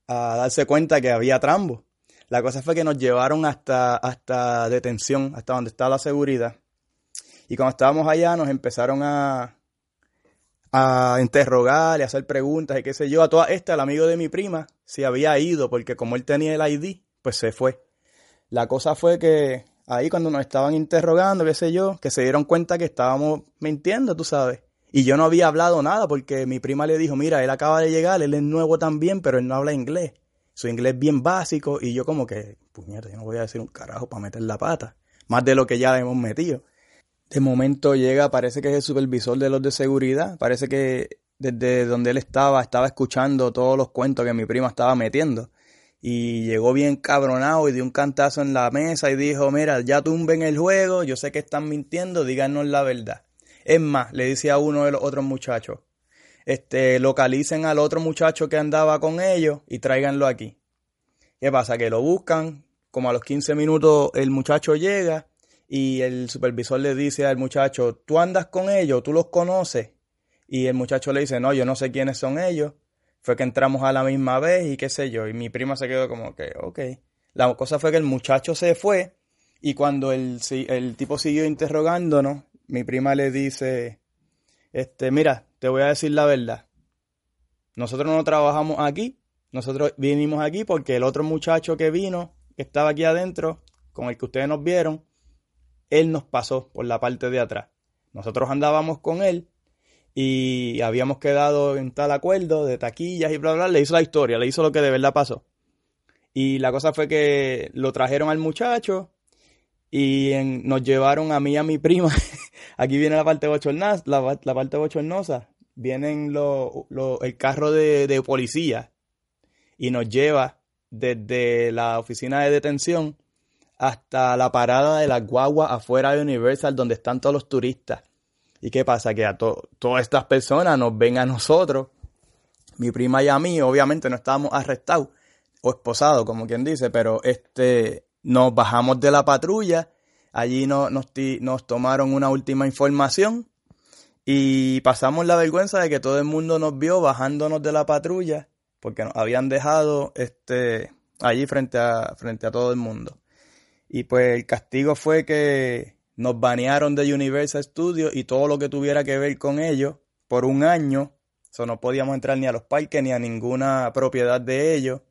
darse cuenta que había trambo. La cosa fue que nos llevaron hasta, hasta detención, hasta donde está la seguridad. Y cuando estábamos allá nos empezaron a, a interrogar y hacer preguntas y qué sé yo. A toda esta, el amigo de mi prima, se había ido porque como él tenía el ID, pues se fue. La cosa fue que ahí cuando nos estaban interrogando, qué sé yo, que se dieron cuenta que estábamos mintiendo, tú sabes. Y yo no había hablado nada porque mi prima le dijo, mira, él acaba de llegar, él es nuevo también, pero él no habla inglés. Su inglés es bien básico y yo como que, puñeta, yo no voy a decir un carajo para meter la pata. Más de lo que ya hemos metido. De momento llega, parece que es el supervisor de los de seguridad, parece que desde donde él estaba, estaba escuchando todos los cuentos que mi prima estaba metiendo y llegó bien cabronado y dio un cantazo en la mesa y dijo, mira, ya tumben el juego, yo sé que están mintiendo, díganos la verdad. Es más, le dice a uno de los otros muchachos, este, localicen al otro muchacho que andaba con ellos y tráiganlo aquí. ¿Qué pasa? Que lo buscan, como a los 15 minutos el muchacho llega y el supervisor le dice al muchacho, tú andas con ellos, tú los conoces. Y el muchacho le dice, no, yo no sé quiénes son ellos. Fue que entramos a la misma vez y qué sé yo. Y mi prima se quedó como que, ok. La cosa fue que el muchacho se fue y cuando el, el tipo siguió interrogándonos, mi prima le dice, este, mira, te voy a decir la verdad. Nosotros no trabajamos aquí, nosotros vinimos aquí porque el otro muchacho que vino, que estaba aquí adentro, con el que ustedes nos vieron, él nos pasó por la parte de atrás. Nosotros andábamos con él y habíamos quedado en tal acuerdo de taquillas y bla, bla, le hizo la historia, le hizo lo que de verdad pasó. Y la cosa fue que lo trajeron al muchacho y nos llevaron a mí y a mi prima. Aquí viene la parte bochornosa, la, la parte bochornosa. Vienen lo, el carro de, de policía y nos lleva desde la oficina de detención hasta la parada de la guagua afuera de Universal donde están todos los turistas. ¿Y qué pasa? Que a todas estas personas nos ven a nosotros, mi prima y a mí, obviamente no estábamos arrestados o esposados, como quien dice, pero este, nos bajamos de la patrulla, allí nos, nos tomaron una última información y pasamos la vergüenza de que todo el mundo nos vio bajándonos de la patrulla porque nos habían dejado este, allí frente a, frente a todo el mundo. Y pues el castigo fue que nos banearon de Universal Studios y todo lo que tuviera que ver con ellos por un año. O no podíamos entrar ni a los parques ni a ninguna propiedad de ellos.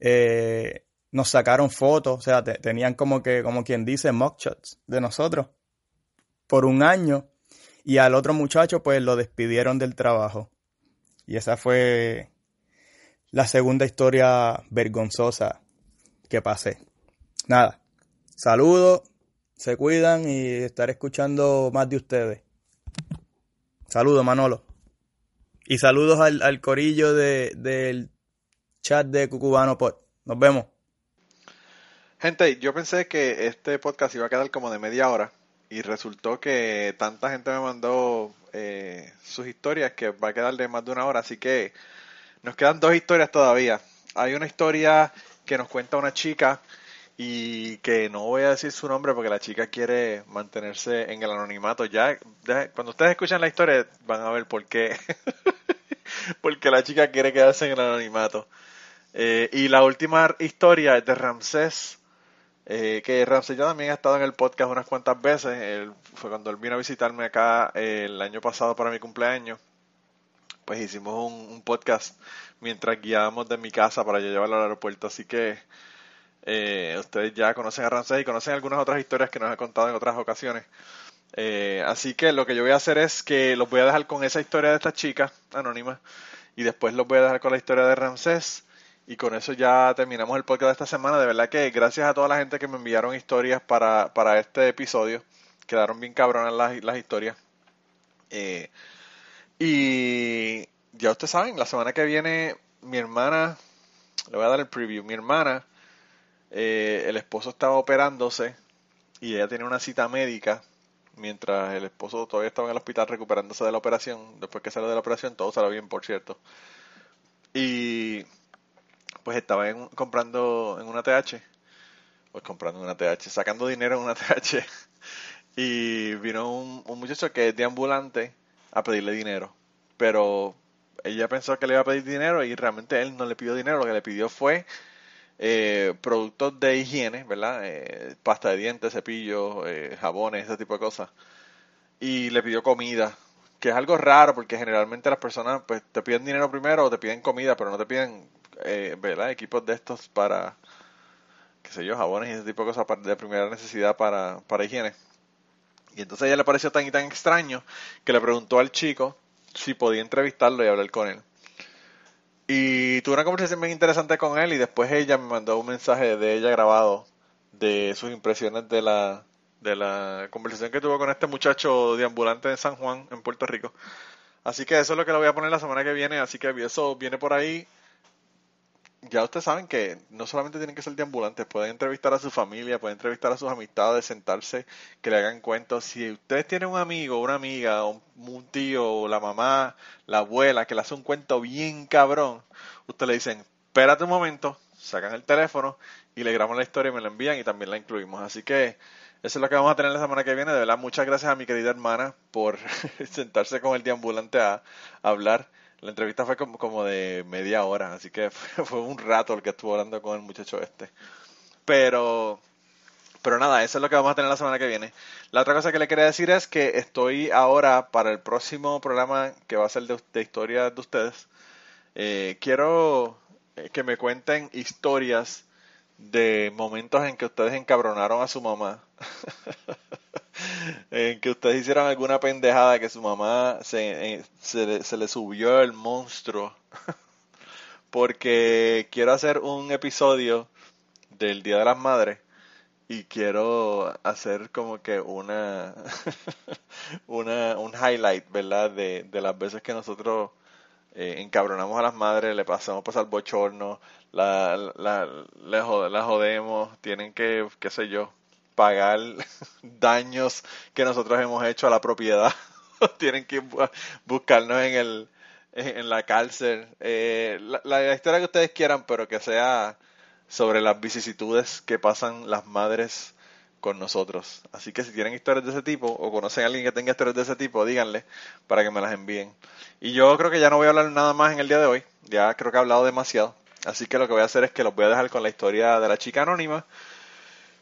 Eh, nos sacaron fotos, o sea, tenían como que, como quien dice, mugshots de nosotros por un año. Y al otro muchacho, pues lo despidieron del trabajo. Y esa fue la segunda historia vergonzosa que pasé. Nada. Saludos se cuidan y estaré escuchando más de ustedes. Saludos, Manolo. Y saludos al, corillo de, del chat de Cucubano Pod. Nos vemos. Gente, yo pensé que este podcast iba a quedar como de media hora y resultó que tanta gente me mandó eh, sus historias que va a quedar de más de una hora, así que nos quedan dos historias todavía. Hay una historia que nos cuenta una chica y que no voy a decir su nombre porque la chica quiere mantenerse en el anonimato. Ya, cuando ustedes escuchan la historia van a ver por qué. porque la chica quiere quedarse en el anonimato. Eh, y la última historia es de Ramsés, eh, que Ramsés ya también ha estado en el podcast unas cuantas veces. fue cuando él vino a visitarme acá eh, el año pasado para mi cumpleaños. Pues hicimos un, un podcast mientras guiábamos de mi casa para yo llevarlo al aeropuerto. Así que eh, ustedes ya conocen a Ramsey y conocen algunas otras historias que nos ha contado en otras ocasiones. Eh, así que lo que yo voy a hacer es que los voy a dejar con esa historia de esta chica anónima y después los voy a dejar con la historia de Ramsés y con eso ya terminamos el podcast de esta semana. De verdad que gracias a toda la gente que me enviaron historias para, para este episodio. Quedaron bien cabronas las, las historias. Eh, y ya ustedes saben, la semana que viene mi hermana, le voy a dar el preview, mi hermana eh, el esposo estaba operándose y ella tenía una cita médica mientras el esposo todavía estaba en el hospital recuperándose de la operación. Después que salió de la operación, todo salió bien, por cierto. Y pues estaba comprando en una TH, pues comprando en una TH, sacando dinero en una TH. Y vino un, un muchacho que es de ambulante a pedirle dinero. Pero ella pensó que le iba a pedir dinero y realmente él no le pidió dinero, lo que le pidió fue eh, productos de higiene, ¿verdad? Eh, pasta de dientes, cepillos, eh, jabones, ese tipo de cosas. Y le pidió comida, que es algo raro porque generalmente las personas pues te piden dinero primero o te piden comida, pero no te piden, eh, ¿verdad? Equipos de estos para, qué sé yo, jabones y ese tipo de cosas de primera necesidad para, para higiene. Y entonces ella le pareció tan y tan extraño que le preguntó al chico si podía entrevistarlo y hablar con él. Y tuve una conversación bien interesante con él y después ella me mandó un mensaje de ella grabado de sus impresiones de la, de la conversación que tuvo con este muchacho de ambulante de San Juan en Puerto Rico. Así que eso es lo que le voy a poner la semana que viene, así que eso viene por ahí ya ustedes saben que no solamente tienen que ser deambulantes, pueden entrevistar a su familia, pueden entrevistar a sus amistades, sentarse, que le hagan cuentos. Si ustedes tienen un amigo, una amiga, un, tío, la mamá, la abuela, que le hace un cuento bien cabrón, ustedes le dicen, espérate un momento, sacan el teléfono y le grabamos la historia y me la envían y también la incluimos. Así que eso es lo que vamos a tener la semana que viene. De verdad, muchas gracias a mi querida hermana por sentarse con el deambulante a, a hablar. La entrevista fue como, como de media hora, así que fue, un rato el que estuvo hablando con el muchacho este. Pero pero nada, eso es lo que vamos a tener la semana que viene. La otra cosa que le quería decir es que estoy ahora para el próximo programa que va a ser de, de historias de ustedes. Eh, quiero eh, que me cuenten historias de momentos en que ustedes encabronaron a su mamá. en que ustedes hicieron alguna pendejada que su mamá se, eh, se, le- se le subió el monstruo. Porque quiero hacer un episodio del Día de las Madres y quiero hacer como que una, una un highlight, ¿verdad? De, de las veces que nosotros eh, encabronamos a las madres, le pasamos pasar bochorno, la, la, la, la jodemos, tienen que, qué sé yo, pagar daños que nosotros hemos hecho a la propiedad, tienen que bu- buscarnos en el en la cárcel, eh, la, la historia que ustedes quieran, pero que sea sobre las vicisitudes que pasan las madres con nosotros. Así que si tienen historias de ese tipo o conocen a alguien que tenga historias de ese tipo, díganle para que me las envíen. Y yo creo que ya no voy a hablar nada más en el día de hoy. Ya creo que he hablado demasiado. Así que lo que voy a hacer es que los voy a dejar con la historia de la chica anónima.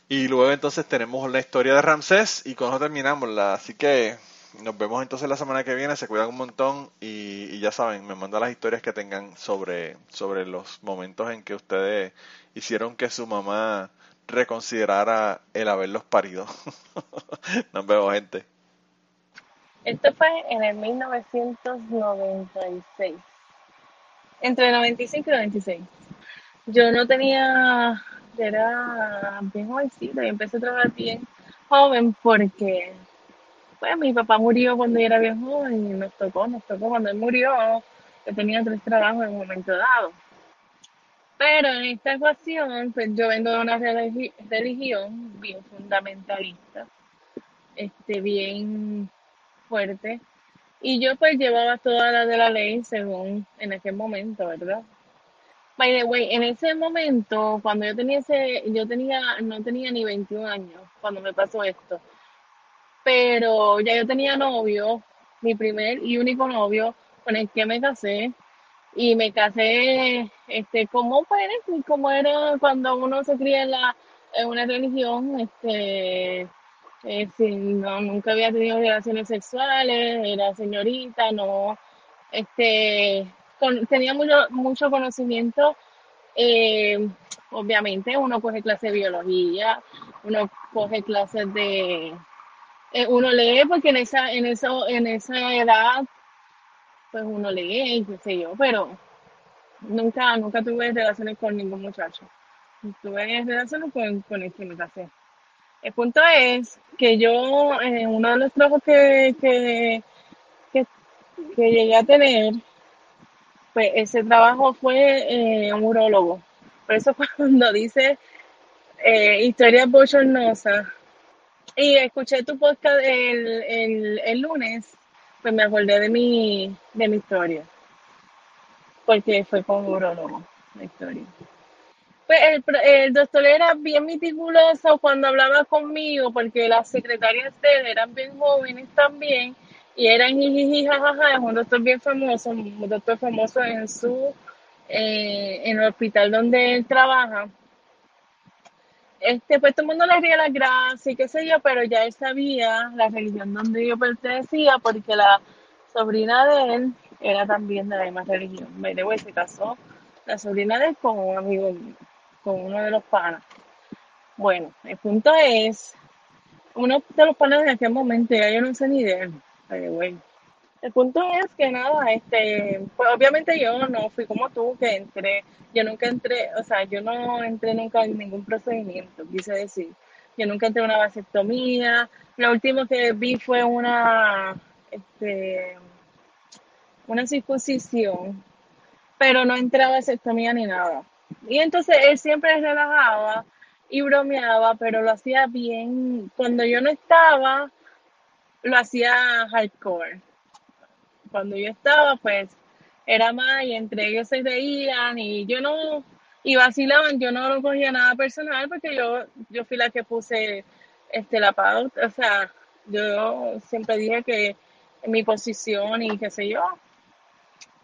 Y luego entonces tenemos la historia de Ramsés y con eso terminamos. Así que nos vemos entonces la semana que viene. Se cuidan un montón y, y ya saben, me mandan las historias que tengan sobre, sobre los momentos en que ustedes hicieron que su mamá reconsiderara el haberlos parido. Nos vemos, gente. Esto fue en el 1996. Entre 95 y 96. Yo no tenía, era bien jovencita y empecé a trabajar bien joven porque pues mi papá murió cuando yo era bien joven y nos tocó, nos tocó cuando él murió, yo tenía tres trabajos en un momento dado. Pero en esta ecuación, pues yo vengo de una religi- religión bien fundamentalista, este, bien fuerte, y yo pues llevaba todas las de la ley según en aquel momento, ¿verdad? By the way, en ese momento, cuando yo tenía ese, yo tenía, no tenía ni 21 años cuando me pasó esto, pero ya yo tenía novio, mi primer y único novio con el que me casé, y me casé, este, como pues, como era cuando uno se cría en la, en una religión, este, eh, no, nunca había tenido relaciones sexuales, era señorita, no, este, con- tenía mucho, mucho conocimiento, eh, obviamente uno coge clases de biología, uno coge clases de, eh, uno lee porque en esa, en eso, en esa edad, pues uno lee y qué sé yo, pero nunca, nunca tuve relaciones con ningún muchacho. Tuve relaciones con, con el que me casé. El punto es que yo, en uno de los trabajos que, que, que llegué a tener, pues ese trabajo fue eh, un urólogo. Por eso cuando dice eh, historias y escuché tu podcast el, el, el lunes, pues me acordé de mi, de mi historia, porque fue con un urólogo la historia. Pues el, el doctor era bien meticuloso cuando hablaba conmigo, porque las secretarias de él eran bien jóvenes también, y eran jijiji, jajaja, es un doctor bien famoso, un doctor famoso en su, eh, en el hospital donde él trabaja. Este, pues todo el mundo le ría las gracias y qué sé yo, pero ya él sabía la religión donde yo pertenecía, porque la sobrina de él era también de la misma religión. The way, se casó la sobrina de él con un amigo mío, con uno de los panas. Bueno, el punto es, uno de los panas en aquel momento, ya yo no sé ni de él, El punto es que nada, este, pues obviamente yo no fui como tú, que entré, yo nunca entré, o sea, yo no entré nunca en ningún procedimiento, quise decir. Yo nunca entré en una vasectomía. Lo último que vi fue una, este, una circuncisión, pero no entré a vasectomía ni nada. Y entonces él siempre relajaba y bromeaba, pero lo hacía bien. Cuando yo no estaba, lo hacía hardcore. Cuando yo estaba, pues era más y entre ellos se reían y yo no, y vacilaban, yo no lo cogía nada personal porque yo, yo fui la que puse este, la pauta, o sea, yo siempre dije que mi posición y qué sé yo.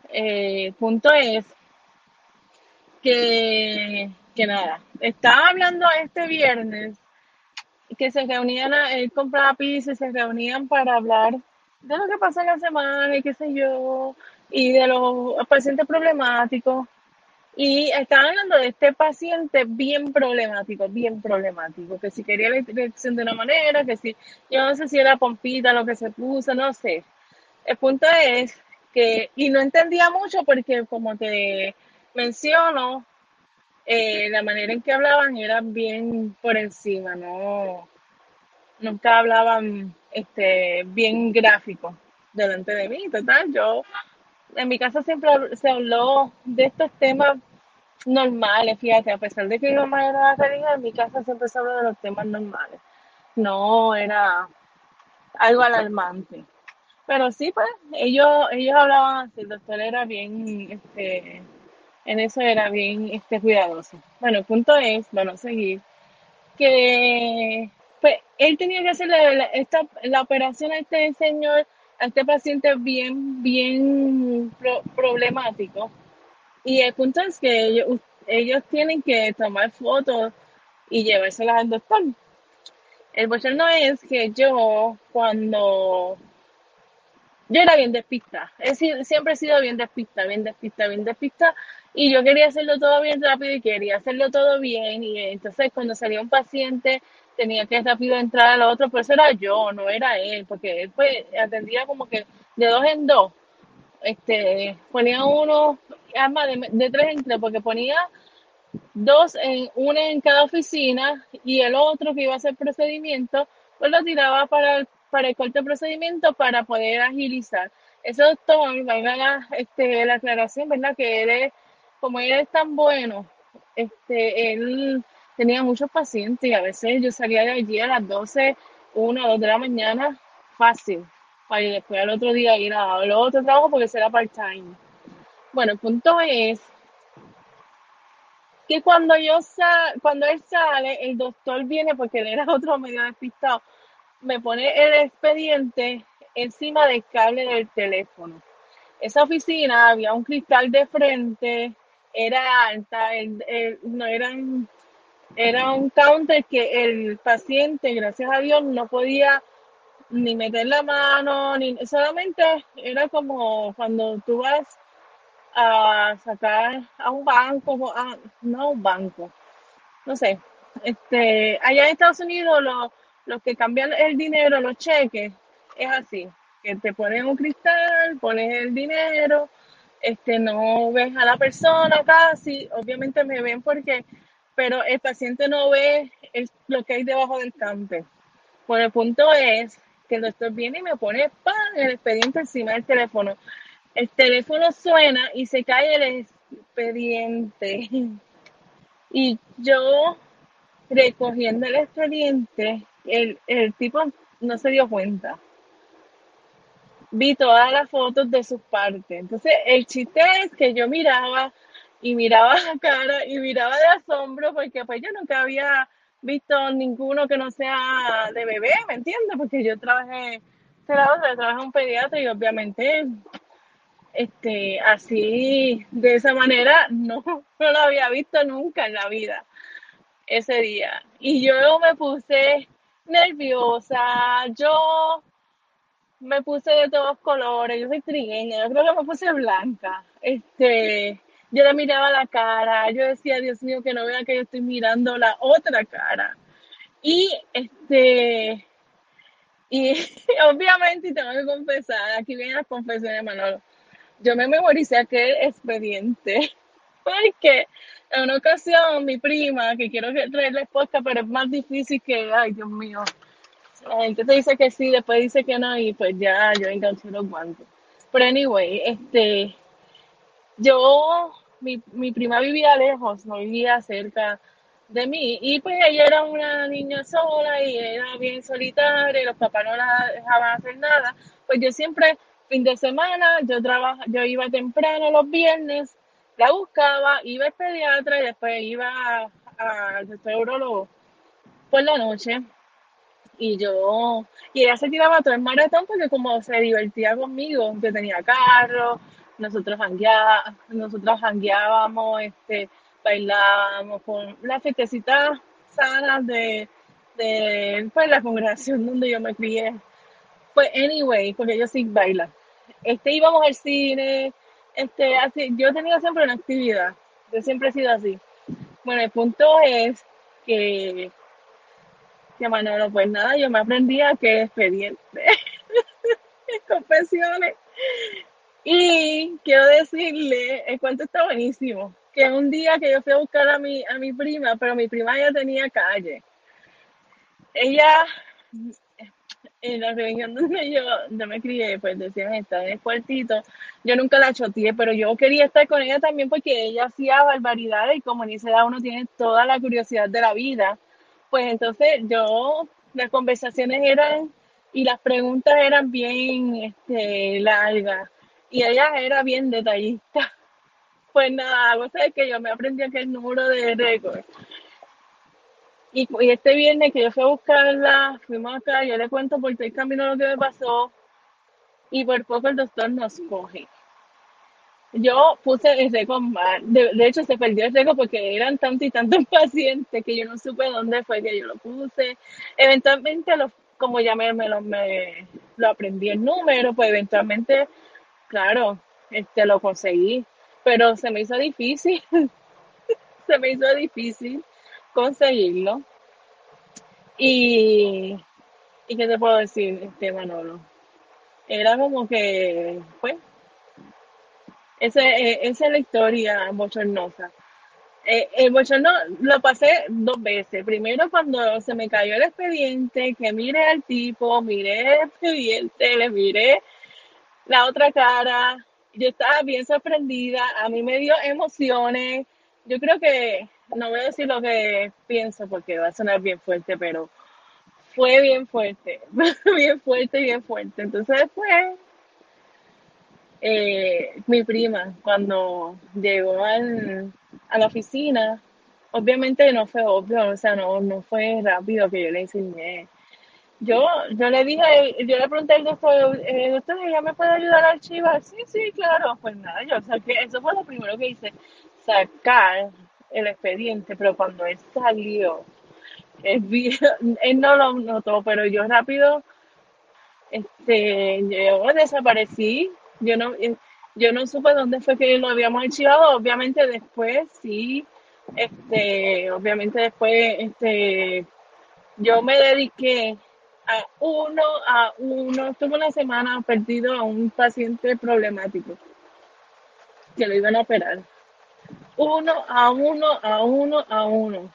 Eh, punto es que, que nada, estaba hablando este viernes que se reunían, a- él compraba pizza y se reunían para hablar de lo que pasa en la semana y qué sé yo, y de los pacientes problemáticos. Y estaban hablando de este paciente bien problemático, bien problemático, que si quería la inyección de una manera, que si, yo no sé si era pompita lo que se puso, no sé. El punto es que, y no entendía mucho porque como te menciono, eh, la manera en que hablaban era bien por encima, no, nunca hablaban este, bien gráfico delante de mí, total, yo en mi casa siempre se habló de estos temas normales, fíjate, a pesar de que mi mamá era religiosa, en mi casa siempre se habló de los temas normales, no era algo alarmante. Pero sí, pues, ellos, ellos hablaban así, el doctor era bien, este, en eso era bien, este, cuidadoso. Bueno, el punto es, bueno, seguir, que, pues, él tenía que hacer la, esta, la operación a este señor, a este paciente bien, bien pro- problemático. Y el punto es que ellos, ellos tienen que tomar fotos y llevárselas al doctor. El bochorno es que yo, cuando yo era bien despista, sido- siempre he sido bien despista, bien despista, bien despista, y yo quería hacerlo todo bien rápido y quería hacerlo todo bien, y entonces cuando salía un paciente tenía que rápido entrar al otro, pero eso era yo, no era él, porque él pues atendía como que de dos en dos, este, ponía uno, además de, de tres en tres, porque ponía dos en una en cada oficina y el otro que iba a hacer procedimiento, pues lo tiraba para el, para el corte procedimiento para poder agilizar. Eso doctor, valga la, este, la aclaración, ¿verdad? Que él es, como él es tan bueno, este, él tenía muchos pacientes y a veces yo salía de allí a las 12, 1 2 de la mañana, fácil, para ir después al otro día ir a, al otro trabajo porque será part-time. Bueno, el punto es que cuando yo sa cuando él sale, el doctor viene porque él era otro medio despistado, me pone el expediente encima del cable del teléfono. Esa oficina había un cristal de frente, era alta, el, el- no eran, era un counter que el paciente, gracias a Dios, no podía ni meter la mano, ni solamente era como cuando tú vas a sacar a un banco, no a un banco, no sé, este, allá en Estados Unidos lo- los que cambian el dinero, los cheques, es así, que te ponen un cristal, pones el dinero, este, no ves a la persona casi, obviamente me ven porque, pero el paciente no ve el- lo que hay debajo del cante. Bueno, el punto es que el doctor viene y me pone ¡pam! el expediente encima del teléfono. El teléfono suena y se cae el expediente. Y yo recogiendo el expediente, el, el tipo no se dio cuenta. Vi todas las fotos de sus partes. Entonces, el chiste es que yo miraba y miraba la cara y miraba de asombro porque pues yo nunca había visto ninguno que no sea de bebé, ¿me entiendes? Porque yo trabajé, trabajé en un pediatra y obviamente este, así, de esa manera, no, no lo había visto nunca en la vida ese día. Y yo me puse nerviosa, yo me puse de todos colores, yo soy trigueña, yo creo que me puse blanca. Este, yo le miraba la cara, yo decía, Dios mío, que no vea que yo estoy mirando la otra cara. Y este, y obviamente, tengo que confesar, aquí vienen las confesiones, Manolo. Yo me memoricé aquel expediente porque en una ocasión mi prima, que quiero traerle podcast, pero es más difícil que, ay Dios mío, te dice que sí, después dice que no y pues ya yo enganché los guantes. Pero anyway, este, yo, mi, mi prima vivía lejos, no vivía cerca de mí y pues ella era una niña sola y era bien solitaria los papás no la dejaban hacer nada. Pues yo siempre, fin de semana, yo trabaja, yo iba temprano los viernes La buscaba, iba al pediatra y después iba al neurólogo por la noche. Y yo, y ella se tiraba todo el maratón porque como se divertía conmigo, que tenía carro, nosotros jangueábamos, nosotros jangueábamos, este, bailábamos con las fiestecitas sanas de, de pues, la congregación donde yo me crié. Pues anyway, porque yo sí baila. Este íbamos al cine, este, así, yo tenía siempre una actividad, yo siempre he sido así. Bueno, el punto es que, que Manolo, pues nada, yo me aprendía que expediente, confesiones. Y quiero decirle, el cuento está buenísimo, que un día que yo fui a buscar a mi, a mi prima, pero mi prima ya tenía calle. Ella en la religión donde yo, yo me crié, pues decían estar en el cuartito. Yo nunca la choteé, pero yo quería estar con ella también porque ella hacía barbaridades y como ni se da uno tiene toda la curiosidad de la vida. Pues entonces yo, las conversaciones eran y las preguntas eran bien este, largas y ella era bien detallista. Pues nada, algo es que yo me aprendí aquel número de récord y, este viernes que yo fui a buscarla, fuimos acá, yo le cuento por el camino lo que me pasó y por poco el doctor nos coge. Yo puse el récord mal, de, hecho se perdió el récord porque eran tantos y tantos pacientes que yo no supe dónde fue que yo lo puse. Eventualmente, como ya me, me, lo, me lo aprendí el número, pues eventualmente, claro, este, lo conseguí, pero se me hizo difícil, se me hizo difícil conseguirlo. Y, ¿y qué te puedo decir, este Manolo? Era como que, pues, ese, eh, esa es la historia bochornosa. Eh, el bochorno lo pasé dos veces. Primero cuando se me cayó el expediente, que mire al tipo, miré el expediente, le miré la otra cara. Yo estaba bien sorprendida, a mí me dio emociones. Yo creo que no voy a decir lo que pienso porque va a sonar bien fuerte, pero fue bien fuerte, bien fuerte, bien fuerte. Entonces después, eh, mi prima, cuando llegó al, a la oficina, obviamente no fue obvio, o sea, no, no fue rápido que yo le enseñé. Yo, yo le dije, yo le pregunté al doctor, eh, doctor, ¿ella me puede ayudar a archivar? Sí, sí, claro. Pues nada, yo saqué, eso fue lo primero que hice, sacar el expediente, pero cuando él salió, él, no lo notó, pero yo rápido, este, yo desaparecí, yo no, yo no supe dónde fue que lo habíamos archivado, obviamente después sí, este, obviamente después, este, yo me dediqué a uno a uno, tuve una semana perdido a un paciente problemático que lo iban a operar uno a uno, a uno, a uno.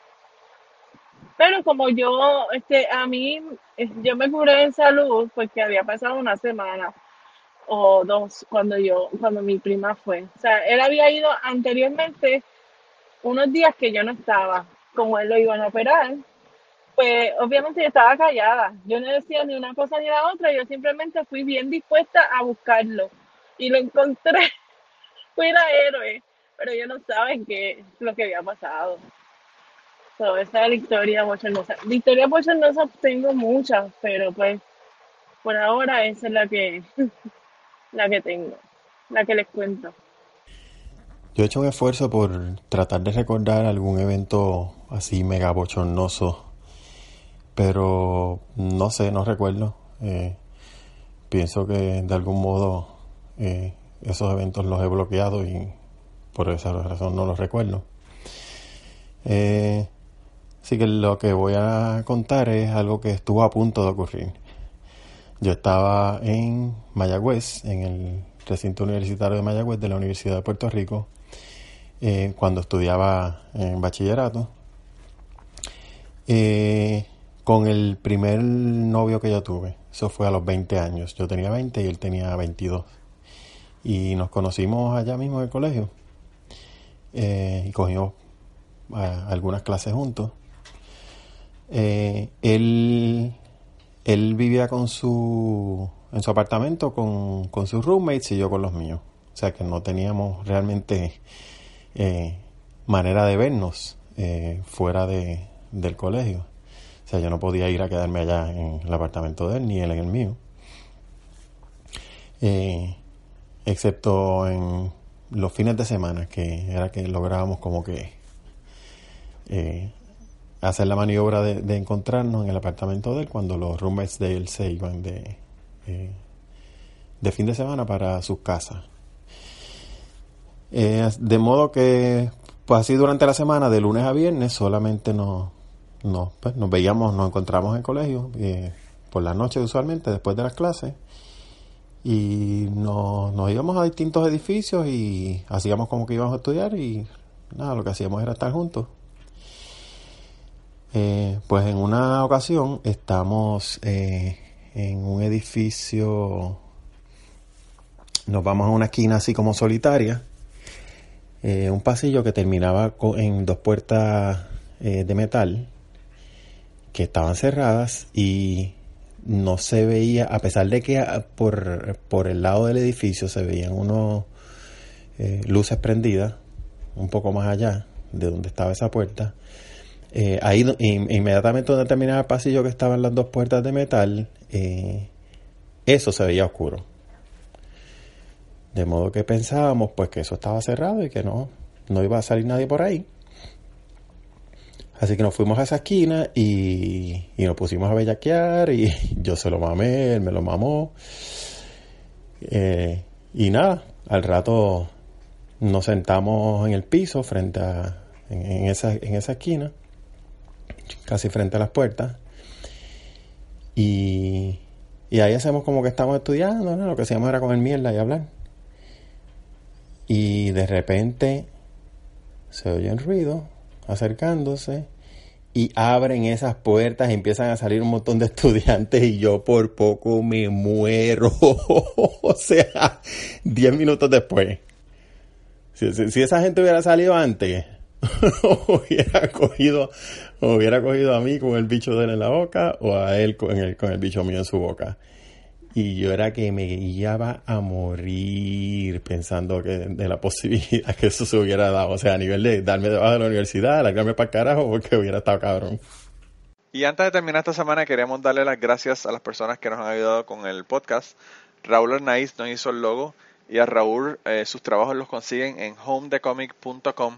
Pero como yo, este, a mí, eh, yo me curé en salud porque había pasado una semana o dos cuando yo, cuando mi prima fue. O sea, él había ido anteriormente unos días que yo no estaba, como él lo iban a operar, pues obviamente yo estaba callada. Yo no decía ni una cosa ni la otra, yo simplemente fui bien dispuesta a buscarlo. Y lo encontré. Fui la héroe pero ellos no saben qué lo que había pasado. So, esa es la historia bochornosa. La historia bochornosa tengo muchas, pero pues por ahora esa es la que, la que tengo, la que les cuento. Yo he hecho un esfuerzo por tratar de recordar algún evento así mega bochornoso, pero no sé, no recuerdo. Eh, pienso que de algún modo eh, esos eventos los he bloqueado y por esa razón no lo recuerdo. Eh, así que lo que voy a contar es algo que estuvo a punto de ocurrir. Yo estaba en Mayagüez, en el recinto universitario de Mayagüez de la Universidad de Puerto Rico, eh, cuando estudiaba en bachillerato, eh, con el primer novio que yo tuve. Eso fue a los 20 años. Yo tenía 20 y él tenía 22. Y nos conocimos allá mismo en el colegio. Eh, y cogimos algunas clases juntos. Él, él vivía con su, en su apartamento con, con sus roommates y yo con los míos. O sea que no teníamos realmente eh, manera de vernos eh, fuera de, del colegio. O sea, yo no podía ir a quedarme allá en el apartamento de él, ni él en el mío. Eh, excepto en los fines de semana, que era que lográbamos como que hacer la maniobra de, encontrarnos en el apartamento de él cuando los roommates de él se iban de, eh, de fin de semana para sus casas. Eh, de modo que, pues así durante la semana, de lunes a viernes, solamente nos, nos, pues, nos veíamos, nos encontramos en el colegio, eh, por la noche usualmente, después de las clases, y nos, nos íbamos a distintos edificios y hacíamos como que íbamos a estudiar y nada, lo que hacíamos era estar juntos. Eh, pues en una ocasión estamos eh, en un edificio, nos vamos a una esquina así como solitaria, eh, un pasillo que terminaba en dos puertas eh, de metal que estaban cerradas y no se veía, a pesar de que ah, por, por el lado del edificio se veían unos luces prendidas un poco más allá de donde estaba esa puerta. Eh, ahí inmediatamente donde terminaba el pasillo que estaban las dos puertas de metal, eh, eso se veía oscuro. De modo que pensábamos pues que eso estaba cerrado y que no, no iba a salir nadie por ahí. Así que nos fuimos a esa esquina y, y nos pusimos a bellaquear y yo se lo mamé, él me lo mamó. Eh, y nada, al rato nos sentamos en el piso frente a, en, en esa, en esa esquina, casi frente a las puertas. Y, y ahí hacemos como que estamos estudiando, ¿no? lo que hacíamos era comer mierda y hablar. Y de repente se oyen ruido acercándose y abren esas puertas y empiezan a salir un montón de estudiantes y yo por poco me muero. o sea, 10 minutos después. Si esa gente hubiera salido antes, hubiera cogido, hubiera cogido a mí con el bicho de él en la boca o a él con el, con el bicho mío en su boca. Y yo era que me iba a morir pensando que de la posibilidad que eso se hubiera dado. O sea, a nivel de darme debajo de la universidad, largarme para el carajo, porque hubiera estado cabrón. Y antes de terminar esta semana, queremos darle las gracias a las personas que nos han ayudado con el podcast. Raúl Arnaiz nos hizo el logo y a Raúl eh, sus trabajos los consiguen en homedecomic.com.